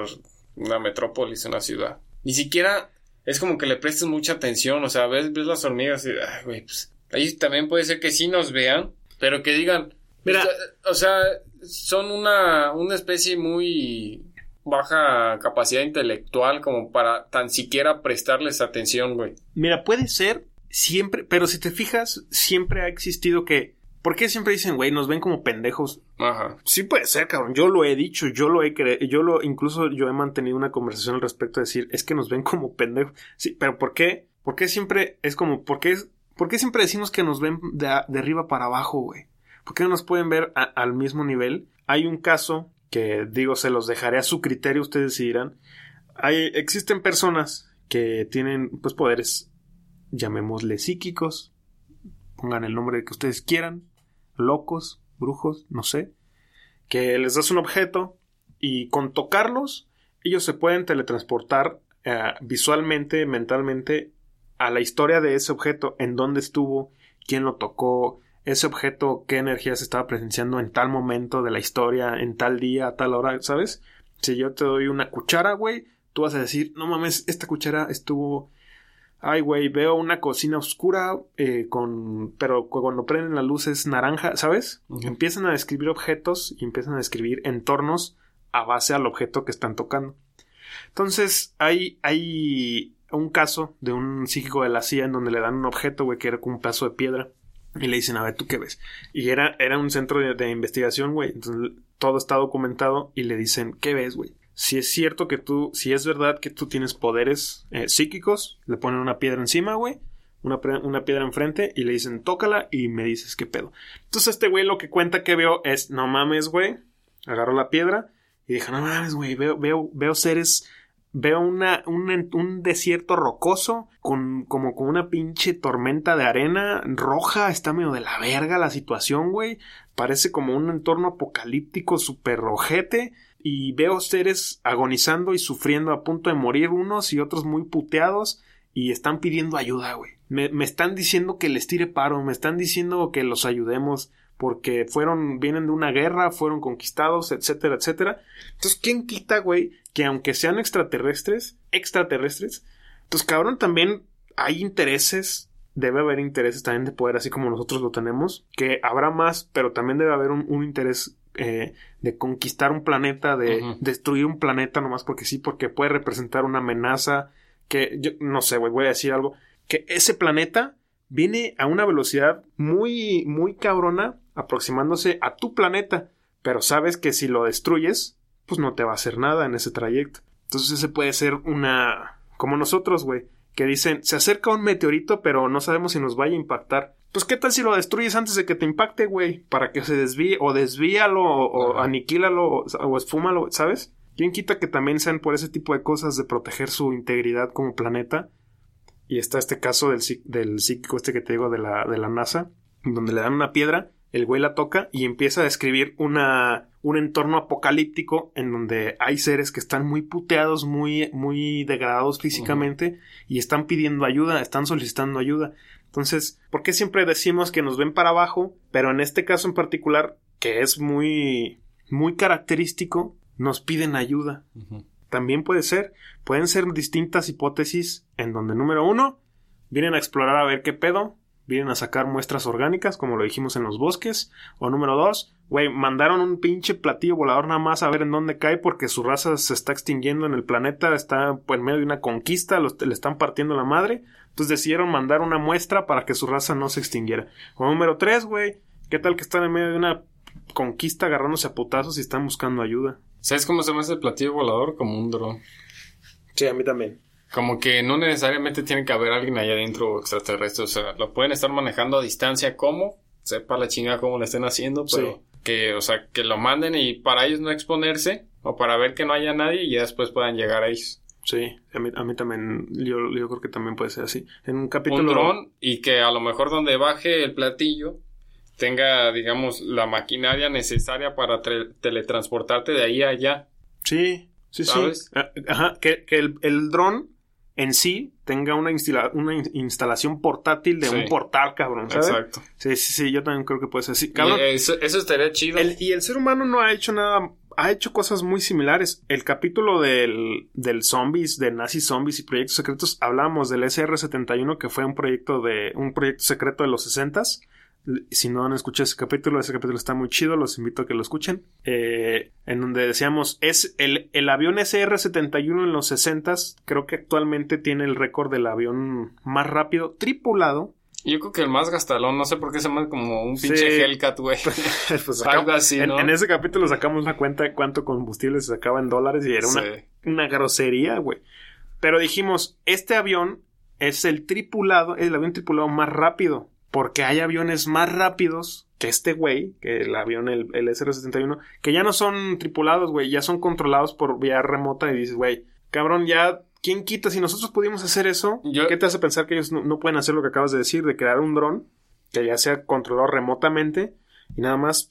una metrópolis, una ciudad. Ni siquiera es como que le prestes mucha atención, o sea, ves, ves las hormigas y, ay, güey, pues ahí también puede ser que sí nos vean, pero que digan, Mira. o sea, son una, una especie muy baja capacidad intelectual como para tan siquiera prestarles atención, güey. Mira, puede ser siempre, pero si te fijas, siempre ha existido que. ¿Por qué siempre dicen, güey, nos ven como pendejos? Ajá. Sí puede ser, cabrón. Yo lo he dicho, yo lo he creído, yo lo, incluso yo he mantenido una conversación al respecto de decir, es que nos ven como pendejos. Sí, pero ¿por qué? ¿Por qué siempre es como, por qué, es- por qué siempre decimos que nos ven de, arriba para abajo, güey? ¿Por qué no nos pueden ver al mismo nivel? Hay un caso que, digo, se los dejaré a su criterio, ustedes decidirán. Hay, existen personas que tienen, pues, poderes, llamémosle psíquicos, pongan el nombre que ustedes quieran, locos, brujos, no sé, que les das un objeto y con tocarlos ellos se pueden teletransportar eh, visualmente, mentalmente a la historia de ese objeto, en dónde estuvo, quién lo tocó, ese objeto, qué energía se estaba presenciando en tal momento de la historia, en tal día, a tal hora, ¿sabes? Si yo te doy una cuchara, güey, tú vas a decir, no mames, esta cuchara estuvo Ay, güey, veo una cocina oscura eh, con... Pero cuando prenden la luz es naranja, ¿sabes? Empiezan a describir objetos y empiezan a describir entornos a base al objeto que están tocando. Entonces, hay, hay un caso de un psíquico de la CIA en donde le dan un objeto, güey, que era como un pedazo de piedra. Y le dicen, a ver, ¿tú qué ves? Y era, era un centro de, investigación, güey. Entonces, todo está documentado y le dicen, ¿qué ves, güey? Si es cierto que tú, si es verdad que tú tienes poderes eh, psíquicos, le ponen una piedra encima, güey. Una, una piedra enfrente y le dicen, tócala y me dices qué pedo. Entonces este güey lo que cuenta que veo es, no mames, güey. Agarró la piedra y dijo, no mames, güey, veo, veo, veo seres, veo un, un desierto rocoso con, como con una pinche tormenta de arena roja, está medio de la verga la situación, güey. Parece como un entorno apocalíptico súper rojete. Y veo seres agonizando y sufriendo a punto de morir unos y otros muy puteados y están pidiendo ayuda, güey. Me, me están diciendo que les tire paro, me están diciendo que los ayudemos porque fueron, vienen de una guerra, fueron conquistados, etcétera, etcétera. Entonces, ¿quién quita, güey, que aunque sean extraterrestres, extraterrestres, pues cabrón, también hay intereses, debe haber intereses también de poder, así como nosotros lo tenemos, que habrá más, pero también debe haber un, un interés eh, de conquistar un planeta, de destruir un planeta nomás porque sí, porque puede representar una amenaza, que yo no sé, güey, voy a decir algo, que ese planeta viene a una velocidad muy, muy cabrona, aproximándose a tu planeta, pero sabes que si lo destruyes, pues no te va a hacer nada en ese trayecto. Entonces ese puede ser una... como nosotros, güey, que dicen, se acerca un meteorito, pero no sabemos si nos vaya a impactar. Pues qué tal si lo destruyes antes de que te impacte, güey, para que se desvíe, o desvíalo, o, o aniquílalo, o, o esfúmalo, ¿sabes? ¿Quién quita que también sean por ese tipo de cosas de proteger su integridad como planeta? Y está este caso del, del psíquico este que te digo de la, de la NASA, donde le dan una piedra, el güey la toca y empieza a describir una, un entorno apocalíptico en donde hay seres que están muy puteados, muy, muy degradados físicamente y están pidiendo ayuda, están solicitando ayuda. Entonces, ¿por qué siempre decimos que nos ven para abajo? Pero en este caso en particular, que es muy, muy característico, nos piden ayuda. También puede ser, pueden ser distintas hipótesis en donde número uno, vienen a explorar a ver qué pedo, vienen a sacar muestras orgánicas, como lo dijimos en los bosques, o número dos, güey, mandaron un pinche platillo volador nada más a ver en dónde cae porque su raza se está extinguiendo en el planeta, está en medio de una conquista, le están partiendo la madre, entonces decidieron mandar una muestra para que su raza no se extinguiera. O número tres, güey, ¿qué tal que están en medio de una conquista agarrándose a putazos y están buscando ayuda? ¿Sabes cómo se llama ese platillo volador? Como un dron. Sí, a mí también. Como que no necesariamente tiene que haber alguien allá adentro extraterrestre. O sea, lo pueden estar manejando a distancia como, sepa la chingada cómo lo estén haciendo, pero que, o sea, que lo manden y para ellos no exponerse o para ver que no haya nadie y ya después puedan llegar a ellos. Sí, a mí, a mí también, yo, yo, creo que también puede ser así. En un capítulo... Un dron y que a lo mejor donde baje el platillo tenga, digamos, la maquinaria necesaria para teletransportarte de ahí a allá. Sí, sí, sí. Ah, ajá, que, que el, el dron en sí tenga una, una instalación portátil de un portal, cabrón, ¿sabes? Exacto. Sí, sí, sí, yo también creo que puede ser así. Cabrón, eso, eso, estaría chido. y el ser humano no ha hecho nada, ha hecho cosas muy similares. El capítulo del, del zombies, de nazi zombies y proyectos secretos, hablamos del SR-71, que fue un proyecto de, un proyecto secreto de los 60s si no han escuchado ese capítulo, ese capítulo está muy chido, los invito a que lo escuchen. Eh, en donde decíamos, es el, el avión SR-71 en los 60 creo que actualmente tiene el récord del avión más rápido tripulado. Yo creo que el más gastalón, no sé por qué se llama como un pinche Hellcat, güey. pues Algo así, ¿no? en, ese capítulo sacamos una cuenta de cuánto combustible se sacaba en dólares y era una, una grosería, güey. Pero dijimos, este avión es el tripulado, el avión tripulado más rápido porque hay aviones más rápidos que este güey, que el avión, el, el SR-71, que ya no son tripulados, güey, ya son controlados por vía remota y dices, güey, cabrón, ya, ¿quién quita? Si nosotros pudimos hacer eso, ¿qué te hace pensar que ellos no, pueden hacer lo que acabas de decir, de crear un dron que ya sea controlado remotamente y nada más,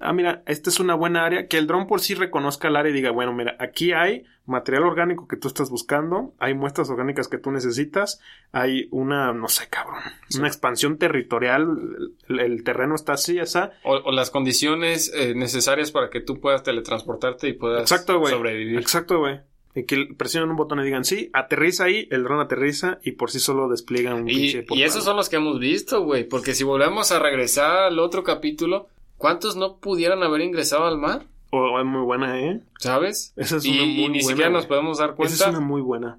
ah, mira, esta es una buena área, que el dron por sí reconozca el área y diga, bueno, mira, aquí hay material orgánico que tú estás buscando, hay muestras orgánicas que tú necesitas, hay una, no sé, cabrón, una expansión territorial, el, terreno está así, esa. O, o las condiciones eh, necesarias para que tú puedas teletransportarte y puedas Exacto, sobrevivir. Exacto, güey. Y que presionen un botón y digan, sí, aterriza ahí, el dron aterriza y por sí solo despliegan un y, Y esos son los que hemos visto, güey, porque si volvemos a regresar al otro capítulo, ¿cuántos no pudieran haber ingresado al mar? Oh, es muy buena, ¿eh? ¿Sabes? Esa es una muy y ni siquiera nos podemos dar cuenta. Esa es una muy buena.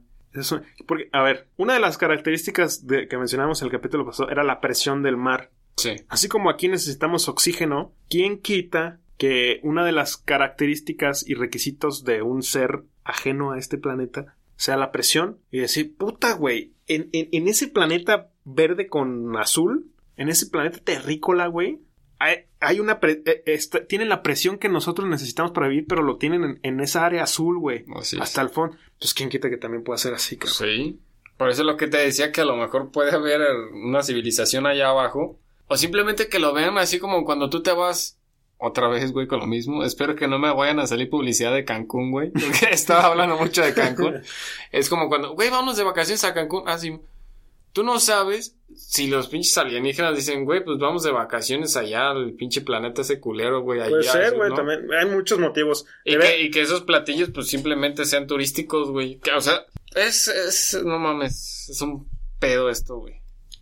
Porque, a ver, una de las características de, que mencionamos en el capítulo pasado era la presión del mar. Sí. Así como aquí necesitamos oxígeno, ¿quién quita que una de las características y requisitos de un ser ajeno a este planeta sea la presión? Y decir, puta, güey, en, en, en ese planeta verde con azul, en ese planeta terrícola, güey, hay, una eh, tienen la presión que nosotros necesitamos para vivir, pero lo tienen en, esa área azul, güey. hasta el fondo. Pues quién quita que también pueda ser así, cabrón. Sí. Por eso es lo que te decía que a lo mejor puede haber una civilización allá abajo. O simplemente que lo vean así como cuando tú te vas otra vez, güey, con lo mismo. Espero que no me vayan a salir publicidad de Cancún, güey. Porque estaba hablando mucho de Cancún. es como cuando, güey, vamos de vacaciones a Cancún. Ah, tú no sabes si los pinches alienígenas dicen, güey, pues vamos de vacaciones allá al pinche planeta ese culero, güey. Puede ser, güey, también. Hay muchos motivos. Y que, y que, esos platillos, pues simplemente sean turísticos, güey. O sea, es, es, no mames, es un pedo esto, güey.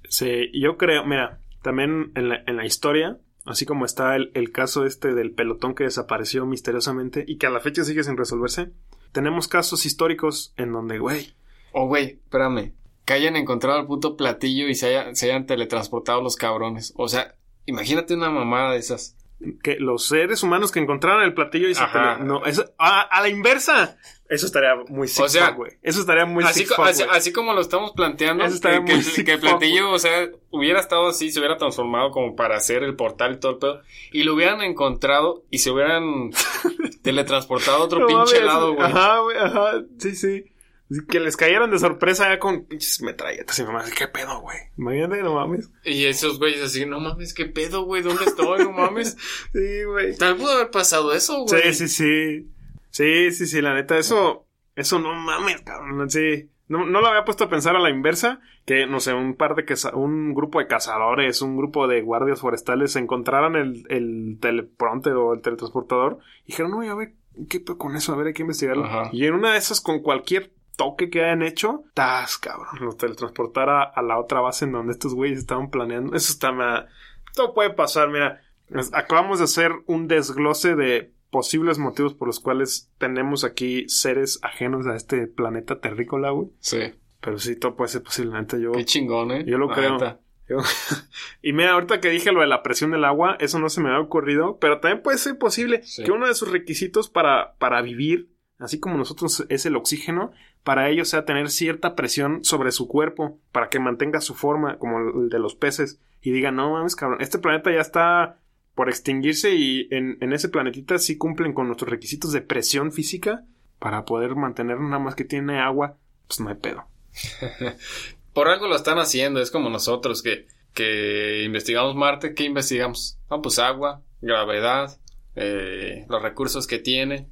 Sí, yo creo, mira, también en la, en la historia, así como está el, el caso este del pelotón que desapareció misteriosamente y que a la fecha sigue sin resolverse, tenemos casos históricos en donde, güey. Oh, güey, espérame que hayan encontrado el puto platillo y se, se hayan teletransportado los cabrones. O sea, imagínate una mamada de esas. que los seres humanos que encontraran el platillo y se pelean. No, eso, a, a, la inversa. Eso estaría muy sick O sea, güey. Eso estaría muy Así, sick co- fuck, así, así como lo estamos planteando, Eso estaría que, muy que- que el fuck, platillo, o sea, hubiera estado así, se hubiera transformado como para hacer el portal y todo el pedo, y lo hubieran encontrado y se hubieran teletransportado a otro No pinche lado, güey. Ajá, güey, ajá. Sí, sí. Que les cayeran de sorpresa ya con pinches metralletas y mamás. ¿Qué pedo, güey? Imagínate, no mames. Y esos güeyes así, no mames, qué pedo, güey, ¿dónde estoy? No mames. Sí, güey. Tal pudo haber pasado eso, güey. Sí, sí, sí. Sí, sí, sí, la neta, eso, eso no mames, cabrón. Sí. No, no lo había puesto a pensar a la inversa, que, no sé, un par de un grupo de cazadores, un grupo de guardias forestales encontraran el, el teleprompter o el teletransportador y dijeron, no, a ver, ¿qué pedo con eso? A ver, hay que investigarlo. Ajá. Y en una de esas, con cualquier toque que hayan hecho, tas, cabrón, los teletransportara a la otra base en donde estos güeyes estaban planeando. Eso está, ma- todo puede pasar, mira. Acabamos de hacer un desglose de posibles motivos por los cuales tenemos aquí seres ajenos a este planeta terrícola, güey. Sí. Pero sí, todo puede ser posible, la neta, yo... Qué chingón, eh. Yo lo La creo. neta. yo- y mira, ahorita que dije lo de la presión del agua, eso no se me había ocurrido, pero también puede ser posible Sí. que uno de sus requisitos para, para vivir, así como nosotros es el oxígeno, para ellos sea tener cierta presión sobre su cuerpo, para que mantenga su forma, como el de los peces, y digan, no mames, cabrón, este planeta ya está por extinguirse y en, en ese planetita sí cumplen con nuestros requisitos de presión física para poder mantener nada más que tiene agua, pues no hay pedo. Por algo lo están haciendo, es como nosotros que, que investigamos Marte, ¿qué investigamos? Ah, pues agua, gravedad, eh, los recursos que tiene.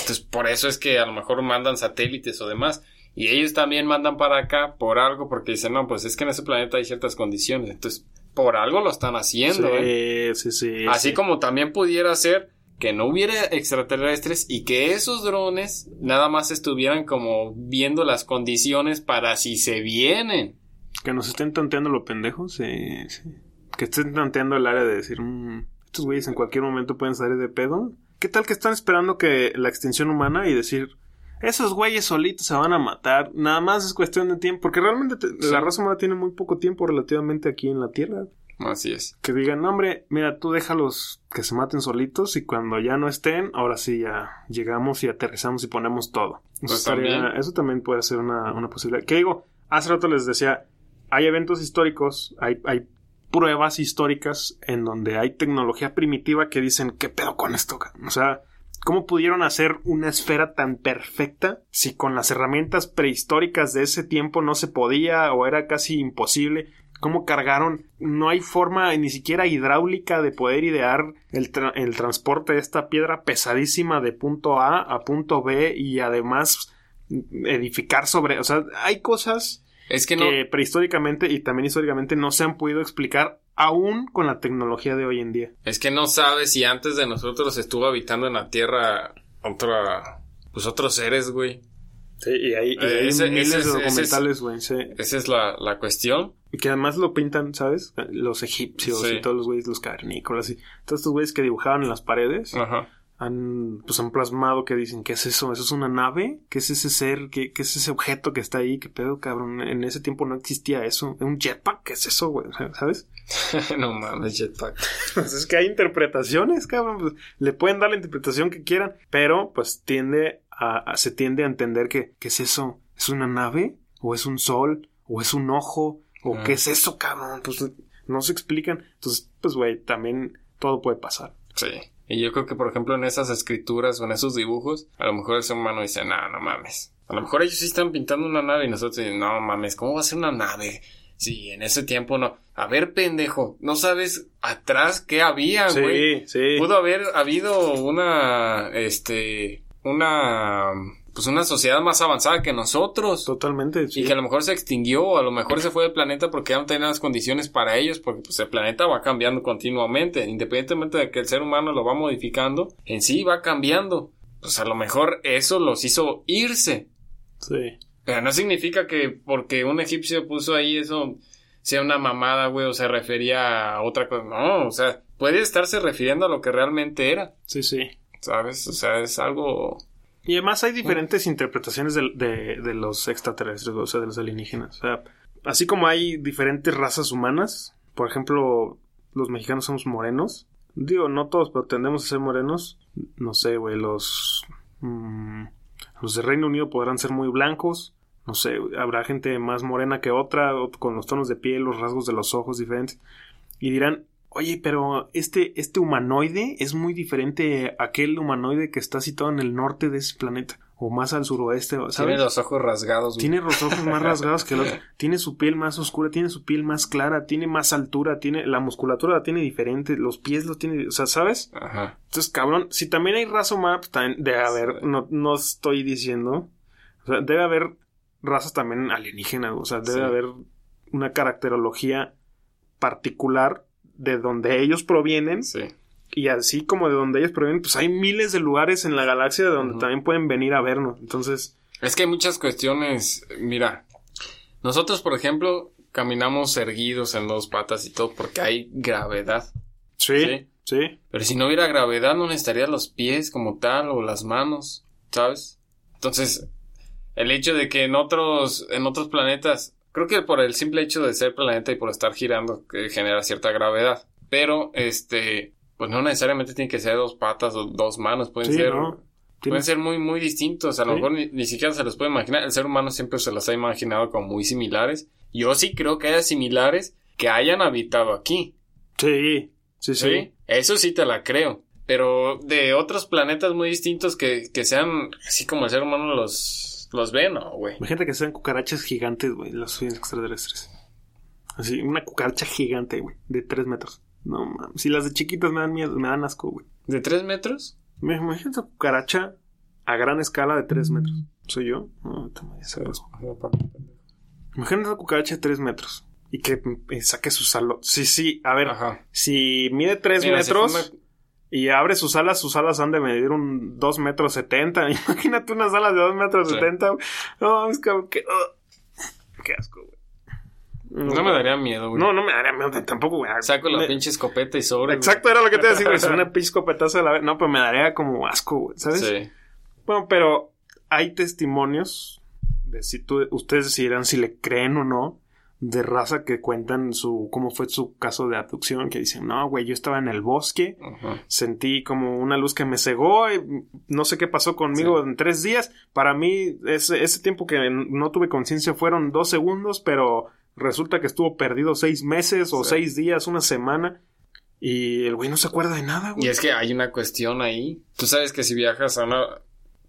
Entonces, por eso es que a lo mejor mandan satélites o demás. Y ellos también mandan para acá por algo, porque dicen, no, pues es que en ese planeta hay ciertas condiciones. Entonces, por algo lo están haciendo, ¿eh? Sí, sí, sí. Así sí. como también pudiera ser que no hubiera extraterrestres y que esos drones nada más estuvieran como viendo las condiciones para si se vienen. Que nos estén tanteando lo pendejo, sí, sí. Que estén tanteando el área de decir, "Mm, estos güeyes en cualquier momento pueden salir de pedo. ¿Qué tal que están esperando que la extinción humana y decir, esos güeyes solitos se van a matar, nada más es cuestión de tiempo? Porque realmente te- Sí. la raza humana tiene muy poco tiempo relativamente aquí en la Tierra. Así es. Que digan, no, hombre, mira, tú déjalos que se maten solitos y cuando ya no estén, ahora sí ya llegamos y aterrizamos y ponemos todo. Eso, Pues también. eso también puede ser una, una posibilidad. Que digo, hace rato les decía, hay eventos históricos, hay, hay pruebas históricas en donde hay tecnología primitiva que dicen, ¿qué pedo con esto? ca-?" O sea, ¿cómo pudieron hacer una esfera tan perfecta si con las herramientas prehistóricas de ese tiempo no se podía o era casi imposible? ¿Cómo cargaron? No hay forma ni siquiera hidráulica de poder idear el, el transporte de esta piedra pesadísima de punto A a punto B y además edificar sobre... O sea, hay cosas Es que no. que prehistóricamente y también históricamente no se han podido explicar aún con la tecnología de hoy en día. Es que no sabes si antes de nosotros estuvo habitando en la Tierra otra. Pues otros seres, güey. Sí, y hay, y hay ese- miles ese es- de documentales, güey. sí. Esa es la, la cuestión. Y que además lo pintan, ¿sabes? Los egipcios Sí. y todos los güeyes, los cavernícolas y todos estos güeyes que dibujaban en las paredes. Ajá. Han, pues han plasmado que dicen, ¿qué es eso? ¿Eso es una nave? ¿Qué es ese ser? ¿Qué, qué es ese objeto que está ahí? ¿Qué pedo, cabrón? En ese tiempo no existía eso. ¿Un jetpack? ¿Qué es eso, güey? ¿Sabes? no mames, jetpack. Pues es que hay interpretaciones, cabrón. Pues, le pueden dar la interpretación que quieran, pero pues tiende a, a- se tiende a entender que, ¿qué es eso? ¿Es una nave? ¿O es un sol? ¿O es un ojo? ¿O Ah. qué es eso, cabrón? Pues no se explican. Entonces, pues, güey, también todo puede pasar. Sí. Y yo creo que, por ejemplo, en esas escrituras o en esos dibujos, a lo mejor el ser humano dice, no, no mames. A lo mejor ellos sí están pintando una nave y nosotros decimos, no mames, ¿cómo va a ser una nave? Sí, en ese tiempo no. A ver, pendejo, ¿no sabes atrás qué había, güey? Sí, sí. Pudo haber habido una, este, una, pues una sociedad más avanzada que nosotros. Totalmente. sí. Y que a lo mejor se extinguió, o a lo mejor se fue del planeta porque ya no tenía las condiciones para ellos, porque pues el planeta va cambiando continuamente, independientemente de que el ser humano lo va modificando, en sí va cambiando. Pues a lo mejor eso los hizo irse. Sí. Pero no significa que porque un egipcio puso ahí eso sea una mamada, güey, o se refería a otra cosa. No, o sea, puede estarse refiriendo a lo que realmente era, Sí, sí. ¿sabes? O sea, es algo... Y además hay diferentes interpretaciones de, de- de los extraterrestres, o sea, de los alienígenas. O sea, así como hay diferentes razas humanas, por ejemplo, los mexicanos somos morenos, Digo, no todos, pero tendemos a ser morenos. No sé, güey, los... mm, los de Reino Unido podrán ser muy blancos. No sé, habrá gente más morena que otra, con los tonos de piel, los rasgos de los ojos diferentes. Y dirán, oye, pero este, este humanoide es muy diferente a aquel humanoide que está situado en el norte de ese planeta. O más al suroeste, ¿sabes? Tiene los ojos rasgados, güey. Tiene los ojos más rasgados que el otro. Tiene su piel más oscura, tiene su piel más clara, tiene más altura, tiene la musculatura la tiene diferente, los pies los tiene, o sea, ¿sabes? Ajá. Entonces, cabrón, si también hay raza humana, pues también debe haber, no, no estoy diciendo, o sea, debe haber razas también alienígenas, o sea, debe Sí. haber una caracterología particular de donde ellos provienen Sí. y así como de donde ellos provienen, pues hay miles de lugares en la galaxia de donde también pueden venir a vernos. Entonces, Es que hay muchas cuestiones. Mira, nosotros, por ejemplo, caminamos erguidos en dos patas y todo porque hay gravedad. sí, Sí. sí. Pero si no hubiera gravedad, no necesitaría los pies como tal o las manos, ¿sabes? Entonces, el hecho de que en otros, en otros planetas, creo que por el simple hecho de ser planeta y por estar girando, que genera cierta gravedad. Pero, este, pues no necesariamente tiene que ser dos patas o dos manos, pueden Sí, ser, pueden ser muy, muy distintos. A lo Sí. mejor ni, ni siquiera se los puede imaginar. El ser humano siempre se los ha imaginado como muy similares. Yo sí creo que haya similares que hayan habitado aquí. Sí, sí, sí. Sí, eso sí te la creo. Pero de otros planetas muy distintos que, que sean así como el ser humano los, los ve, ¿no, güey? Imagínate que sean cucarachas gigantes, güey, los extraterrestres. Así, una cucaracha gigante, güey, de tres metros. No mames, si las de chiquitas me dan miedo, me dan asco, güey. ¿De tres metros? Me imagino esa cucaracha a gran escala de tres metros. ¿Soy yo? No. Imagínate una cucaracha de tres metros. Y que saque sus alas. Sí, sí, a ver, Ajá. si mide tres Mira, si metros fue y abre sus alas, sus alas han de medir un dos metros setenta. Imagínate unas alas de dos metros Sí. setenta. güey. No, es como que... qué asco, güey. No me daría miedo, güey. No, no me daría miedo tampoco, güey. Saco la Me- pinche escopeta y sobre. Exacto, era lo que te iba a decir, güey. Una pinche escopetazo de la vez. No, pero me daría como asco, güey, ¿sabes? Sí. Bueno, pero hay testimonios de si tú, ustedes decidirán si le creen o no de raza que cuentan su cómo fue su caso de abducción que dicen no güey yo estaba en el bosque sentí como una luz que me cegó y no sé qué pasó conmigo en tres días para mí ese, ese tiempo que no tuve conciencia fueron dos segundos pero resulta que estuvo perdido seis meses o Sí. seis días una semana y el güey no se acuerda de nada güey Y es que hay una cuestión ahí. Tú sabes que si viajas a una...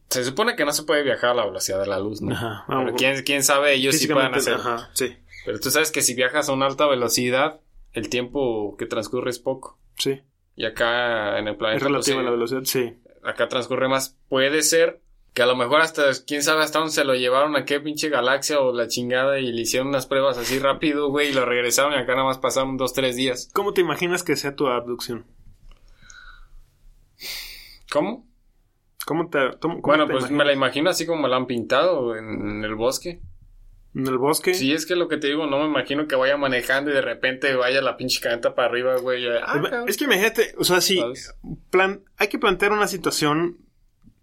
Se supone que no se puede viajar a la velocidad de la luz, ¿no? Ajá, Pero vamos, quién, quién sabe, ellos sí pueden hacer. ajá, sí Pero tú sabes que si viajas a una alta velocidad, el tiempo que transcurre es poco. sí Y acá en el planeta... Es pues, relativa a la velocidad, sí. acá transcurre más. Puede ser que a lo mejor hasta, quién sabe hasta dónde se lo llevaron a qué pinche galaxia o la chingada y le hicieron unas pruebas así rápido, güey, y lo regresaron y acá nada más pasaron dos, tres días. ¿Cómo te imaginas que sea tu abducción? ¿Cómo? ¿Cómo te, cómo- cómo Bueno, te pues me la imagino así como la han pintado en, en el bosque. ¿En el bosque? Sí, es que lo que te digo, no me imagino que vaya manejando y de repente vaya la pinche caneta para arriba, güey. Ah, es que imagínate, o sea, ¿Sabes? plan, hay que plantear una situación,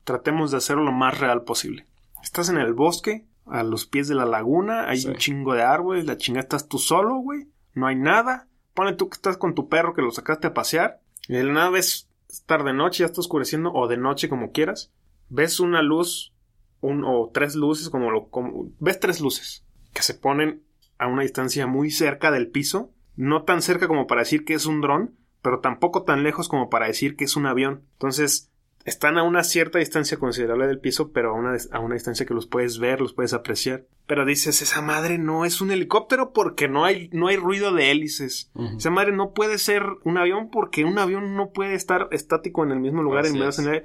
tratemos de hacerlo lo más real posible. Estás en el bosque, a los pies de la laguna, hay Sí. un chingo de árboles, la chingada estás tú solo, güey, no hay nada. Pone tú que estás con tu perro que lo sacaste a pasear, y de la nada ves tarde noche, ya está oscureciendo, o de noche como quieras, ves una luz, un, o tres luces, como lo, como, ves tres luces que se ponen a una distancia muy cerca del piso, no tan cerca como para decir que es un dron, pero tampoco tan lejos como para decir que es un avión. Entonces, están a una cierta distancia considerable del piso, pero a una, a una distancia que los puedes ver, los puedes apreciar. Pero dices, esa madre no es un helicóptero porque no hay, no hay ruido de hélices. Esa madre no puede ser un avión porque un avión no puede estar estático en el mismo lugar Así en medio de,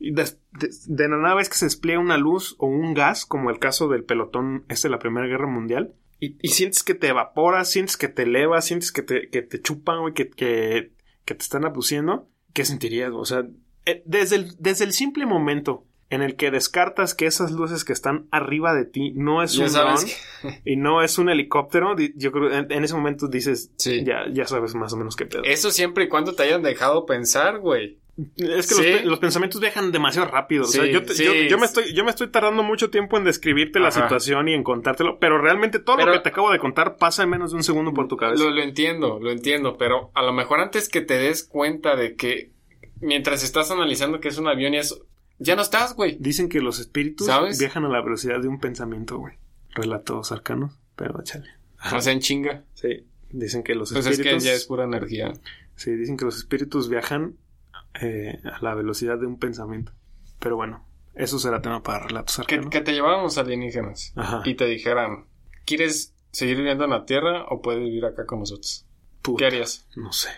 de, de- de la nada vez que se despliega una luz o un gas, como el caso del pelotón este de la Primera Guerra Mundial, y, y sientes que te evaporas, sientes que te elevas, sientes que te, que te chupan, güey, que, que, que te están abduciendo, ¿qué sentirías? O sea, eh, desde el, desde el simple momento en el que descartas que esas luces que están arriba de ti no es Ya un y no es un helicóptero, yo creo en, en ese momento dices, Sí. ya, ya sabes más o menos qué pedo. Eso siempre y cuando te hayan dejado pensar, güey. Es que Sí. los, pe- los pensamientos viajan demasiado rápido. o sea, Sí, yo, te- sí. yo- yo me estoy, yo me estoy tardando mucho tiempo en describirte la situación y en contártelo, pero realmente todo Pero- lo que te acabo de contar pasa en menos de un segundo por tu cabeza. Lo, lo entiendo, lo entiendo, pero a lo mejor antes que te des cuenta de que mientras estás analizando que es un avión y eso, ya no estás, güey. Dicen que los espíritus ¿Sabes? viajan a la velocidad de un pensamiento, güey. Relatos arcanos, pero échale. O sea, en chinga. Sí, dicen que los Pues es espíritus. que ya es pura energía. Sí, dicen que los espíritus viajan eh, a la velocidad de un pensamiento. Pero bueno, eso será tema para relatos Que, arcanos. que te llevaran los alienígenas Ajá. y te dijeran, ¿quieres seguir viviendo en la Tierra o puedes vivir acá con nosotros? Puta, ¿Qué harías? No sé.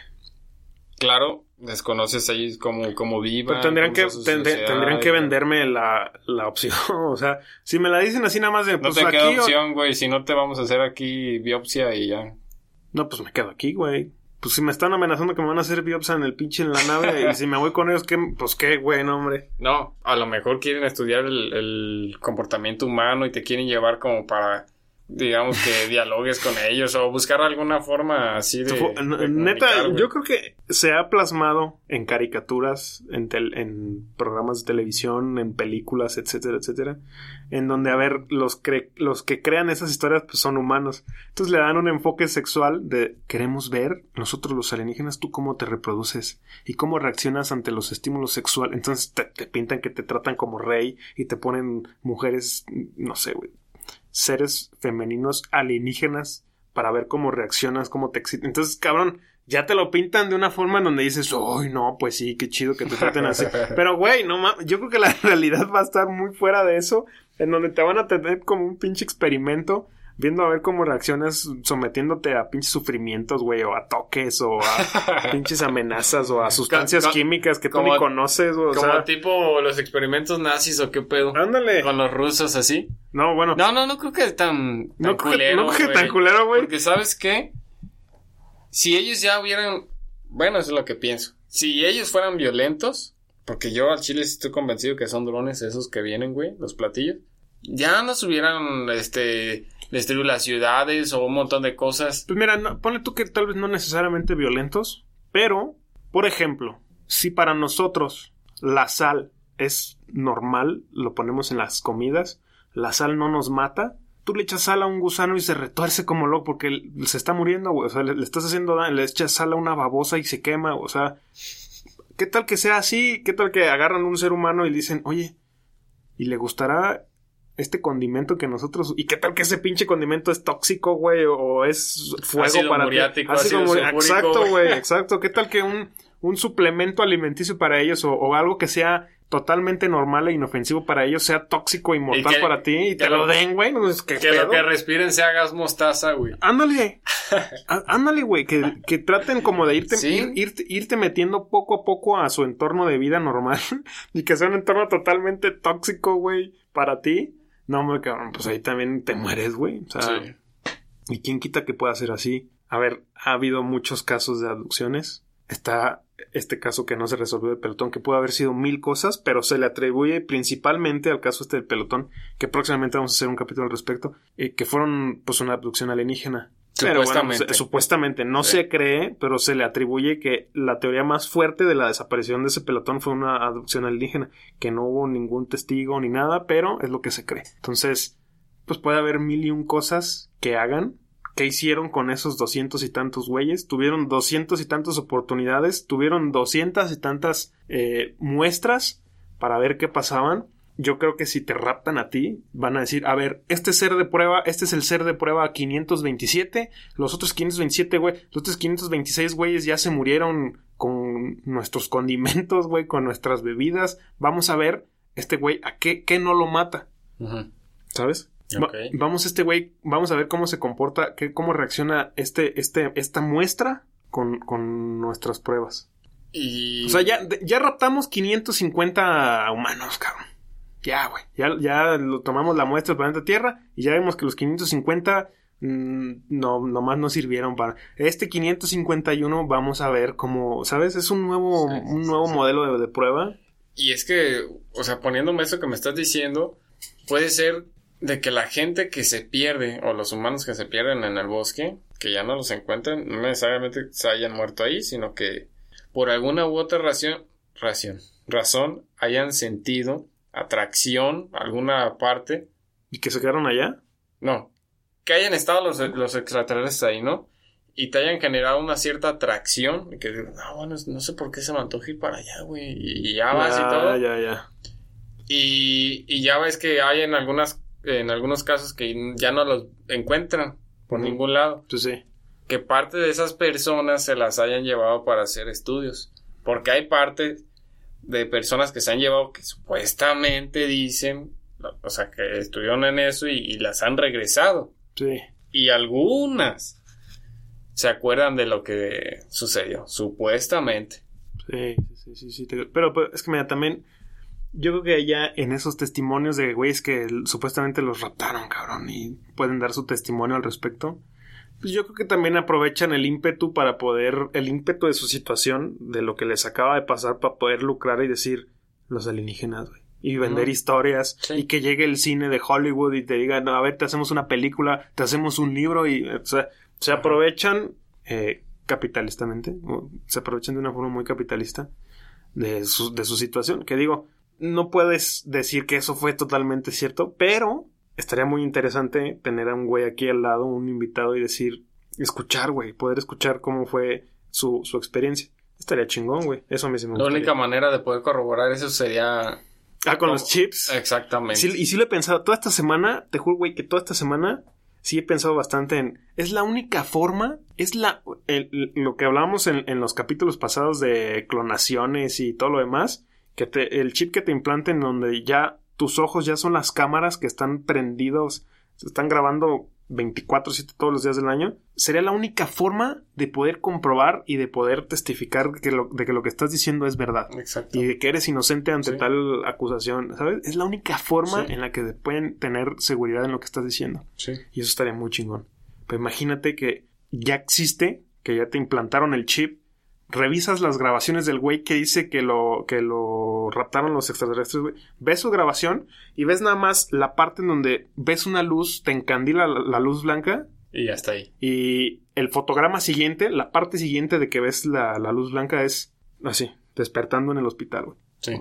Claro, desconoces ahí cómo, cómo vivan. Pero tendrían que, tendrían que venderme la, la opción. o sea, si me la dicen así nada más de, No pues te queda aquí. opción, güey. Si no te vamos a hacer aquí biopsia y ya. No, pues me quedo aquí, güey. Pues si me están amenazando que me van a hacer biopsia en el pinche en la nave y si me voy con ellos, ¿qué? Pues qué, güey, no, hombre. No, a lo mejor quieren estudiar el, el comportamiento humano y te quieren llevar como para, digamos, que dialogues con ellos o buscar alguna forma así de. Neta, yo creo que se ha plasmado en caricaturas, en, tel- en programas de televisión, en películas, etcétera, etcétera, en donde, a ver, los, cre- los que crean esas historias pues, son humanos. Entonces le dan un enfoque sexual de queremos ver, nosotros los alienígenas, tú cómo te reproduces y cómo reaccionas ante los estímulos sexuales. Entonces te, te pintan que te tratan como rey y te ponen mujeres, no sé, güey, seres femeninos alienígenas para ver cómo reaccionas, cómo te excitas. Entonces, cabrón, ya te lo pintan de una forma en donde dices, ¡ay, no! Pues sí, qué chido que te traten así. Pero, güey, no mames, yo creo que la realidad va a estar muy fuera de eso, en donde te van a tener como un pinche experimento, viendo a ver cómo reaccionas, sometiéndote a pinches sufrimientos, güey, o a toques, o a pinches amenazas, o a sustancias químicas que tú como- ni conoces, o, o Como sea. tipo los experimentos nazis o qué pedo. Ándale. Con los rusos así. No, bueno. No, no, no creo que tan, tan No creo que- culero. no creo que tan culero, güey. Porque, ¿sabes qué? Si ellos ya hubieran. Bueno, eso es lo que pienso. Si ellos fueran violentos, porque yo al chile estoy convencido que son drones esos que vienen, güey, los platillos. Ya nos hubieran, este, destruido las ciudades o un montón de cosas. Pues mira, tú que tal vez no necesariamente violentos, pero, por ejemplo, si para nosotros la sal es normal, lo ponemos en las comidas, la sal no nos mata, tú le echas sal a un gusano y se retuerce como loco porque se está muriendo, güey, o sea, le, le estás haciendo daño, le echas sal a una babosa y se quema, o sea, ¿qué tal que sea así? ¿Qué tal que agarran un ser humano y dicen, oye, ¿y le gustará este condimento que nosotros y qué tal que ese pinche condimento es tóxico, güey, o es fuego Ácido para ti? muriático, Ácido ácido Exacto, güey. exacto. ¿Qué tal que un un suplemento alimenticio para ellos o, o algo que sea totalmente normal e inofensivo para ellos sea tóxico y mortal que- para ti y te lo, lo- den, güey? Pues, ¿qué Que lo que respiren sea gas mostaza, güey. Ándale, ándale, güey, que, que traten como de irte, Sí. ir- irte, irte metiendo poco a poco a su entorno de vida normal y que sea un entorno totalmente tóxico, güey, para ti. No, hombre, cabrón, pues ahí también te mueres, güey. O sea, Sí. ¿y quién quita que pueda ser así? A ver, ha habido muchos casos de abducciones. Está este caso que no se resolvió del pelotón, que puede haber sido mil cosas, pero se le atribuye principalmente al caso este del pelotón, que próximamente vamos a hacer un capítulo al respecto, eh, que fueron pues una abducción alienígena. Pero Supuestamente. supuestamente no Sí. se cree, pero se le atribuye que la teoría más fuerte de la desaparición de ese pelotón fue una abducción alienígena, que no hubo ningún testigo ni nada, pero es lo que se cree. Entonces, pues puede haber mil y un cosas que hagan. ¿Qué hicieron con esos doscientos y tantos güeyes? Tuvieron doscientos y tantas oportunidades, tuvieron doscientas y tantas eh, muestras para ver qué pasaban. Yo creo que si te raptan a ti, van a decir, a ver, este ser de prueba, este es el ser de prueba 527, los otros 527, güey, los otros 526 güeyes ya se murieron con nuestros condimentos, güey, con nuestras bebidas. Vamos a ver, este güey, ¿a qué, qué no lo mata? ¿Sabes? Va- Ok. vamos a este güey, vamos a ver cómo se comporta, qué, cómo reacciona este, este, esta muestra con, con nuestras pruebas. Y... O sea, ya, ya raptamos 550 humanos, cabrón. Ya, güey. Ya, ya lo tomamos la muestra del planeta Tierra y ya vemos que los 550 mm, no, nomás no sirvieron para... Este 551 vamos a ver cómo, ¿sabes? Es un nuevo, Sí, un nuevo sí. modelo de, de prueba Y es que, o sea, poniéndome eso que me estás diciendo, puede ser de que la gente que se pierde, o los humanos que se pierden en el bosque, que ya no los encuentran, no necesariamente se hayan muerto ahí, sino que por alguna u otra razón, razón hayan sentido atracción, alguna parte. ¿Y que se quedaron allá? No, que hayan estado los, los extraterrestres ahí, ¿no? Y te hayan generado una cierta atracción. Y que, no, bueno, no sé por qué se me antoja ir para allá, güey. Y, ya vas y todo. Ya, ya. Y, y ya ves que hay en algunas, en algunos casos que ya no los encuentran por ningún lado. Pues sí. Que parte de esas personas se las hayan llevado para hacer estudios. Porque hay parte de personas que se han llevado que supuestamente dicen, o sea, que estuvieron en eso y, las han regresado. Sí. Y algunas se acuerdan de lo que sucedió, supuestamente. Sí, sí, sí, sí. Pero, es que mira, también yo creo que allá en esos testimonios de güeyes que supuestamente los raptaron, cabrón, y pueden dar su testimonio al respecto pues yo creo que también aprovechan el ímpetu para poder, el ímpetu de su situación, de lo que les acaba de pasar, para poder lucrar y decir los alienígenas, güey. Y vender historias y que llegue el cine de Hollywood y te diga, no, a ver, te hacemos una película, te hacemos un libro y, o sea, se aprovechan eh, capitalistamente, se aprovechan de una forma muy capitalista de su, de su situación. Que digo, no puedes decir que eso fue totalmente cierto, pero estaría muy interesante tener a un güey aquí al lado, un invitado y decir, escuchar, güey, poder escuchar cómo fue su, su experiencia. Estaría chingón, güey. Eso a mí sí me La única manera de poder corroborar eso sería... Ah, con los chips. Exactamente. y sí lo he pensado. Toda esta semana, te juro, güey, que toda esta semana sí he pensado bastante en... Es la única forma, es la... lo que hablábamos en, en, los capítulos pasados de clonaciones y todo lo demás, que te, el chip que te implanten donde ya tus ojos ya son las cámaras que están prendidos, se están grabando 24/7 todos los días del año, sería la única forma de poder comprobar y de poder testificar que lo, de que lo que estás diciendo es verdad. Exacto. Y de que eres inocente ante tal acusación, ¿sabes? Es la única forma en la que pueden tener seguridad en lo que estás diciendo. Sí. Y eso estaría muy chingón. Pero imagínate que ya existe, que ya te implantaron el chip revisas las grabaciones del güey que dice que lo, que lo raptaron los extraterrestres, güey. Ves su grabación y ves nada más la parte en donde ves una luz, te encandila la, luz blanca. Y ya está ahí. Y el fotograma siguiente, la parte siguiente de que ves la, la luz blanca es así, despertando en el hospital, güey. Sí.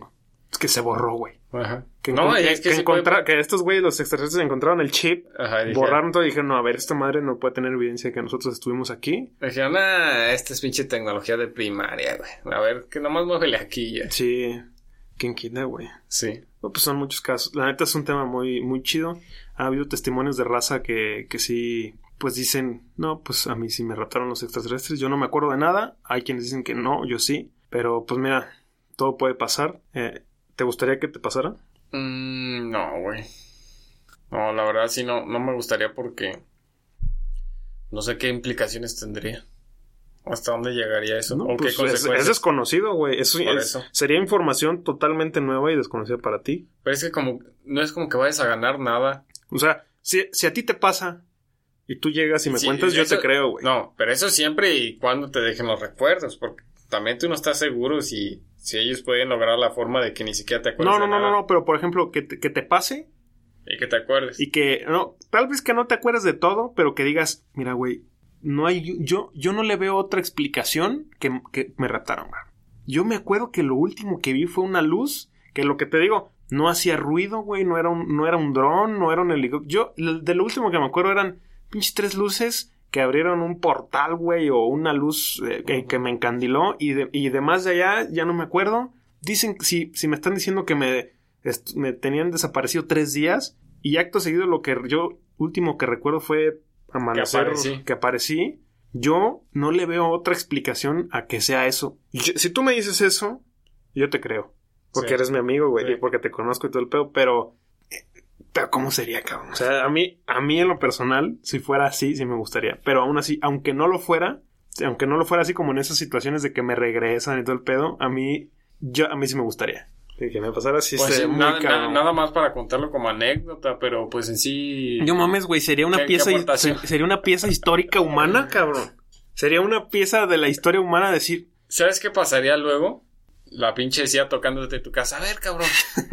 Es que se borró, güey. Ajá. Que, no, es que, que, estos güeyes, los extraterrestres, encontraron el chip, borraron todo y dijeron, no, a ver, esta madre no puede tener evidencia de que nosotros estuvimos aquí. Dijeron, ah, esta es pinche tecnología de primaria, güey. A ver, que nomás muévele aquí ya. Sí. ¿Quién quita, güey? Sí. pues son muchos casos. La neta es un tema muy, muy chido. Ha habido testimonios de raza que, que sí, pues dicen, no, pues a mí sí me raptaron los extraterrestres. Yo no me acuerdo de nada. Hay quienes dicen que no, yo sí. Pero pues mira, todo puede pasar. Eh, ¿Te gustaría que te pasara? Mm, no, güey. No, la verdad sí no, no me gustaría porque no sé qué implicaciones tendría. ¿Hasta dónde llegaría eso? No, pues es, desconocido, güey. Eso, sería información totalmente nueva y desconocida para ti. Pero es que como no es como que vayas a ganar nada. O sea, si, si a ti te pasa y tú llegas y me cuentas, yo te creo, güey. No, pero eso siempre y cuando te dejen los recuerdos, porque también tú no estás seguro si si ellos pueden lograr la forma de que ni siquiera te acuerdes. No, no, no, no, no, pero por ejemplo, que te, que te pase. Y que te acuerdes. Y que, no, tal vez que no te acuerdes de todo, pero que digas, mira, güey, no hay, yo, yo no le veo otra explicación que, que me raptaron, güey. Yo me acuerdo que lo último que vi fue una luz, que lo que te digo, no hacía ruido, güey, no era un, no era un dron, no era un helicóptero. Yo, de lo último que me acuerdo eran pinches tres luces que abrieron un portal, güey, o una luz eh, que, me encandiló y, de, y demás de allá, ya no me acuerdo. Dicen, si, si me están diciendo que me, me tenían desaparecido tres días y acto seguido lo que yo último que recuerdo fue amanecer que aparecí. Yo no le veo otra explicación a que sea eso. si tú me dices eso, yo te creo. Porque eres mi amigo, güey, y porque te conozco y todo el pedo, pero pero ¿cómo sería, cabrón? O sea, a mí, a mí en lo personal, si fuera así, sí me gustaría. Pero aún así, aunque no lo fuera, aunque no lo fuera así como en esas situaciones de que me regresan y todo el pedo, a mí, yo, a mí sí me gustaría. Que me pasara así pues muy nada, nada, más para contarlo como anécdota, pero pues en sí. Yo mames, güey, sería una pieza sería una pieza histórica humana, cabrón. Sería una pieza de la historia humana decir. ¿Sabes qué pasaría luego? La pinche decía tocándote tu casa. A ver, cabrón,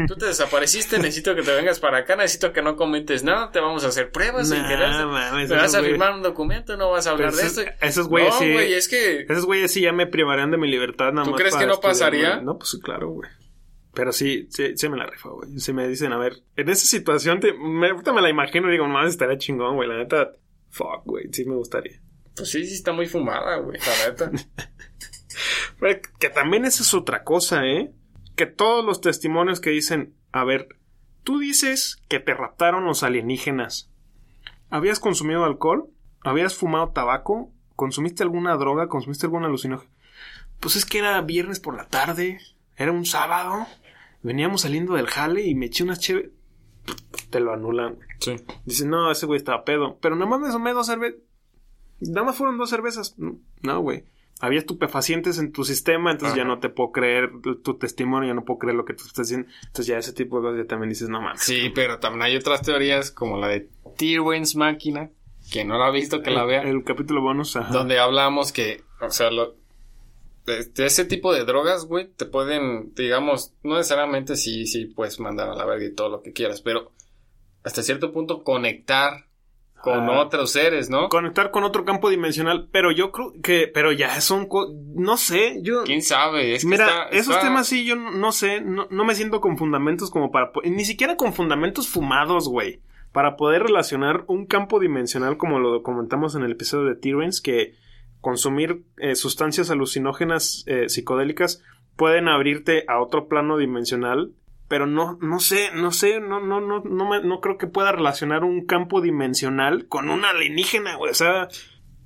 tú te desapareciste, necesito que te vengas para acá, necesito que no comentes nada, te vamos a hacer pruebas. Nah, mames, me vas a firmar un documento, no vas a hablar de esto. esos güeyes no, sí- güey, es que... Esos güeyes sí ya me privarían de mi libertad nada ¿Tú más crees que no estudiar, pasaría? güey. No, pues sí, claro, güey. Pero sí, sí, sí me la rifa, güey. Si me dicen, a ver, en esa situación, te, me, me la imagino y digo, más estaría chingón, güey. La neta, fuck, güey. Sí me gustaría. Pues sí, sí está muy fumada, güey, la neta. Que también esa es otra cosa, ¿eh? Que todos los testimonios que dicen, a ver, tú dices que te raptaron los alienígenas. ¿Habías consumido alcohol? ¿Habías fumado tabaco? ¿Consumiste alguna droga? ¿Consumiste algún alucinógeno? Pues es que era viernes por la tarde, era un sábado, veníamos saliendo del jale y me eché unas chévere. Te lo anulan. Sí. Dicen, no, ese güey estaba pedo. Pero nada más me tomé dos cervezas. Nada más fueron dos cervezas. No, güey. Había estupefacientes en tu sistema, entonces ya no te puedo creer tu, testimonio, ya no puedo creer lo que tú estás diciendo. Entonces ya ese tipo de cosas ya también dices, no mames. Sí, pero también hay otras teorías como la de Tyrwin's máquina, que no la ha visto, que la vea. El, capítulo bonus, ajá. donde hablamos que, o sea, lo, de ese tipo de drogas, güey, te pueden, digamos, no necesariamente sí, sí puedes mandar a la verga y todo lo que quieras, pero hasta cierto punto conectar con Ah. otros seres, ¿no? Conectar con otro campo dimensional, pero yo creo que, pero ya son, co- no sé, yo... ¿Quién sabe? Es que Mira, está- esos está- temas sí, yo no, no sé, no, no me siento con fundamentos como para... Ni siquiera con fundamentos fumados, güey. Para poder relacionar un campo dimensional como lo comentamos en el episodio de Tyrants, que consumir eh, sustancias alucinógenas eh, psicodélicas pueden abrirte a otro plano dimensional, pero no, no sé, no sé, no, no, no, no, me- no creo que pueda relacionar un campo dimensional con una alienígena, güey. O sea,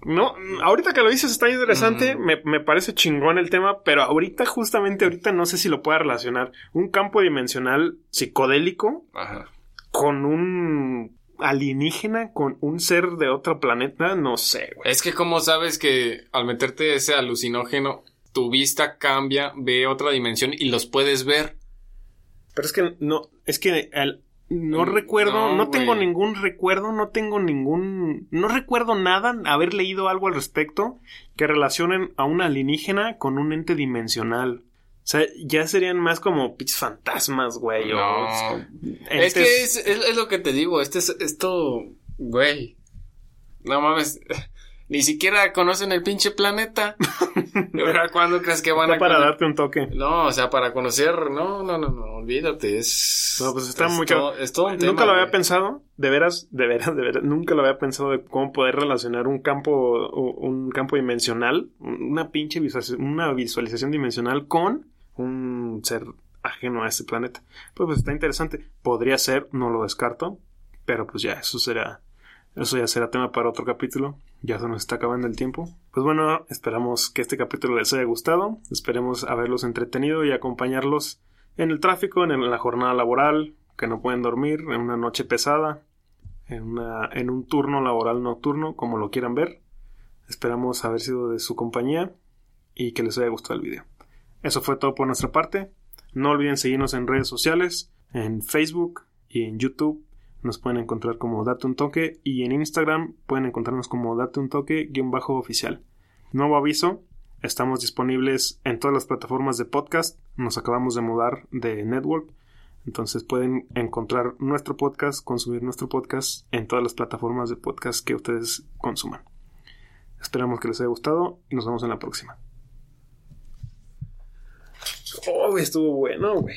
no, ahorita que lo dices está interesante, me, me parece chingón el tema, pero ahorita, justamente ahorita, no sé si lo pueda relacionar un campo dimensional psicodélico Ajá. con un alienígena, con un ser de otro planeta, no sé, güey. Es que como sabes que al meterte ese alucinógeno, tu vista cambia, ve otra dimensión y los puedes ver. Pero es que no, es que el- no Mm, recuerdo, no, no, tengo ningún recuerdo, no tengo ningún, no recuerdo nada, haber leído algo al respecto que relacionen a un alienígena con un ente dimensional. O sea, ya serían más como pinches fantasmas, güey. o No. Es que es, es- es lo que te digo, este es, esto, güey. No mames, ni siquiera conocen el pinche planeta. Ahora, ¿Cuándo crees que van Está a para darte un toque. No, o sea, para conocer, no, no, no, no, olvídate, es... No, pues está es muy todo- cabrón. es todo un Nunca tema, lo había güey. pensado, de veras, de veras, de veras, nunca lo había pensado de cómo poder relacionar un campo, un campo dimensional, una pinche visualización, una visualización dimensional con un ser ajeno a este planeta. Pues, pues está interesante. Podría ser, no lo descarto, pero pues ya, eso será, eso ya será tema para otro capítulo. Ya se nos está acabando el tiempo. Pues bueno, esperamos que este capítulo les haya gustado. Esperemos haberlos entretenido y acompañarlos en el tráfico, en, la jornada laboral, que no pueden dormir, en una noche pesada, en, en un turno laboral nocturno, como lo quieran ver. Esperamos haber sido de su compañía y que les haya gustado el video. Eso fue todo por nuestra parte. No olviden seguirnos en redes sociales, en Facebook y en YouTube. Nos pueden encontrar como Date un Toque y en Instagram pueden encontrarnos como Date un Toque guion bajo oficial. Nuevo aviso, estamos disponibles en todas las plataformas de podcast. Nos acabamos de mudar de network. Entonces pueden encontrar nuestro podcast, consumir nuestro podcast en todas las plataformas de podcast que ustedes consuman. Esperamos que les haya gustado y nos vemos en la próxima. Oh, estuvo bueno, güey.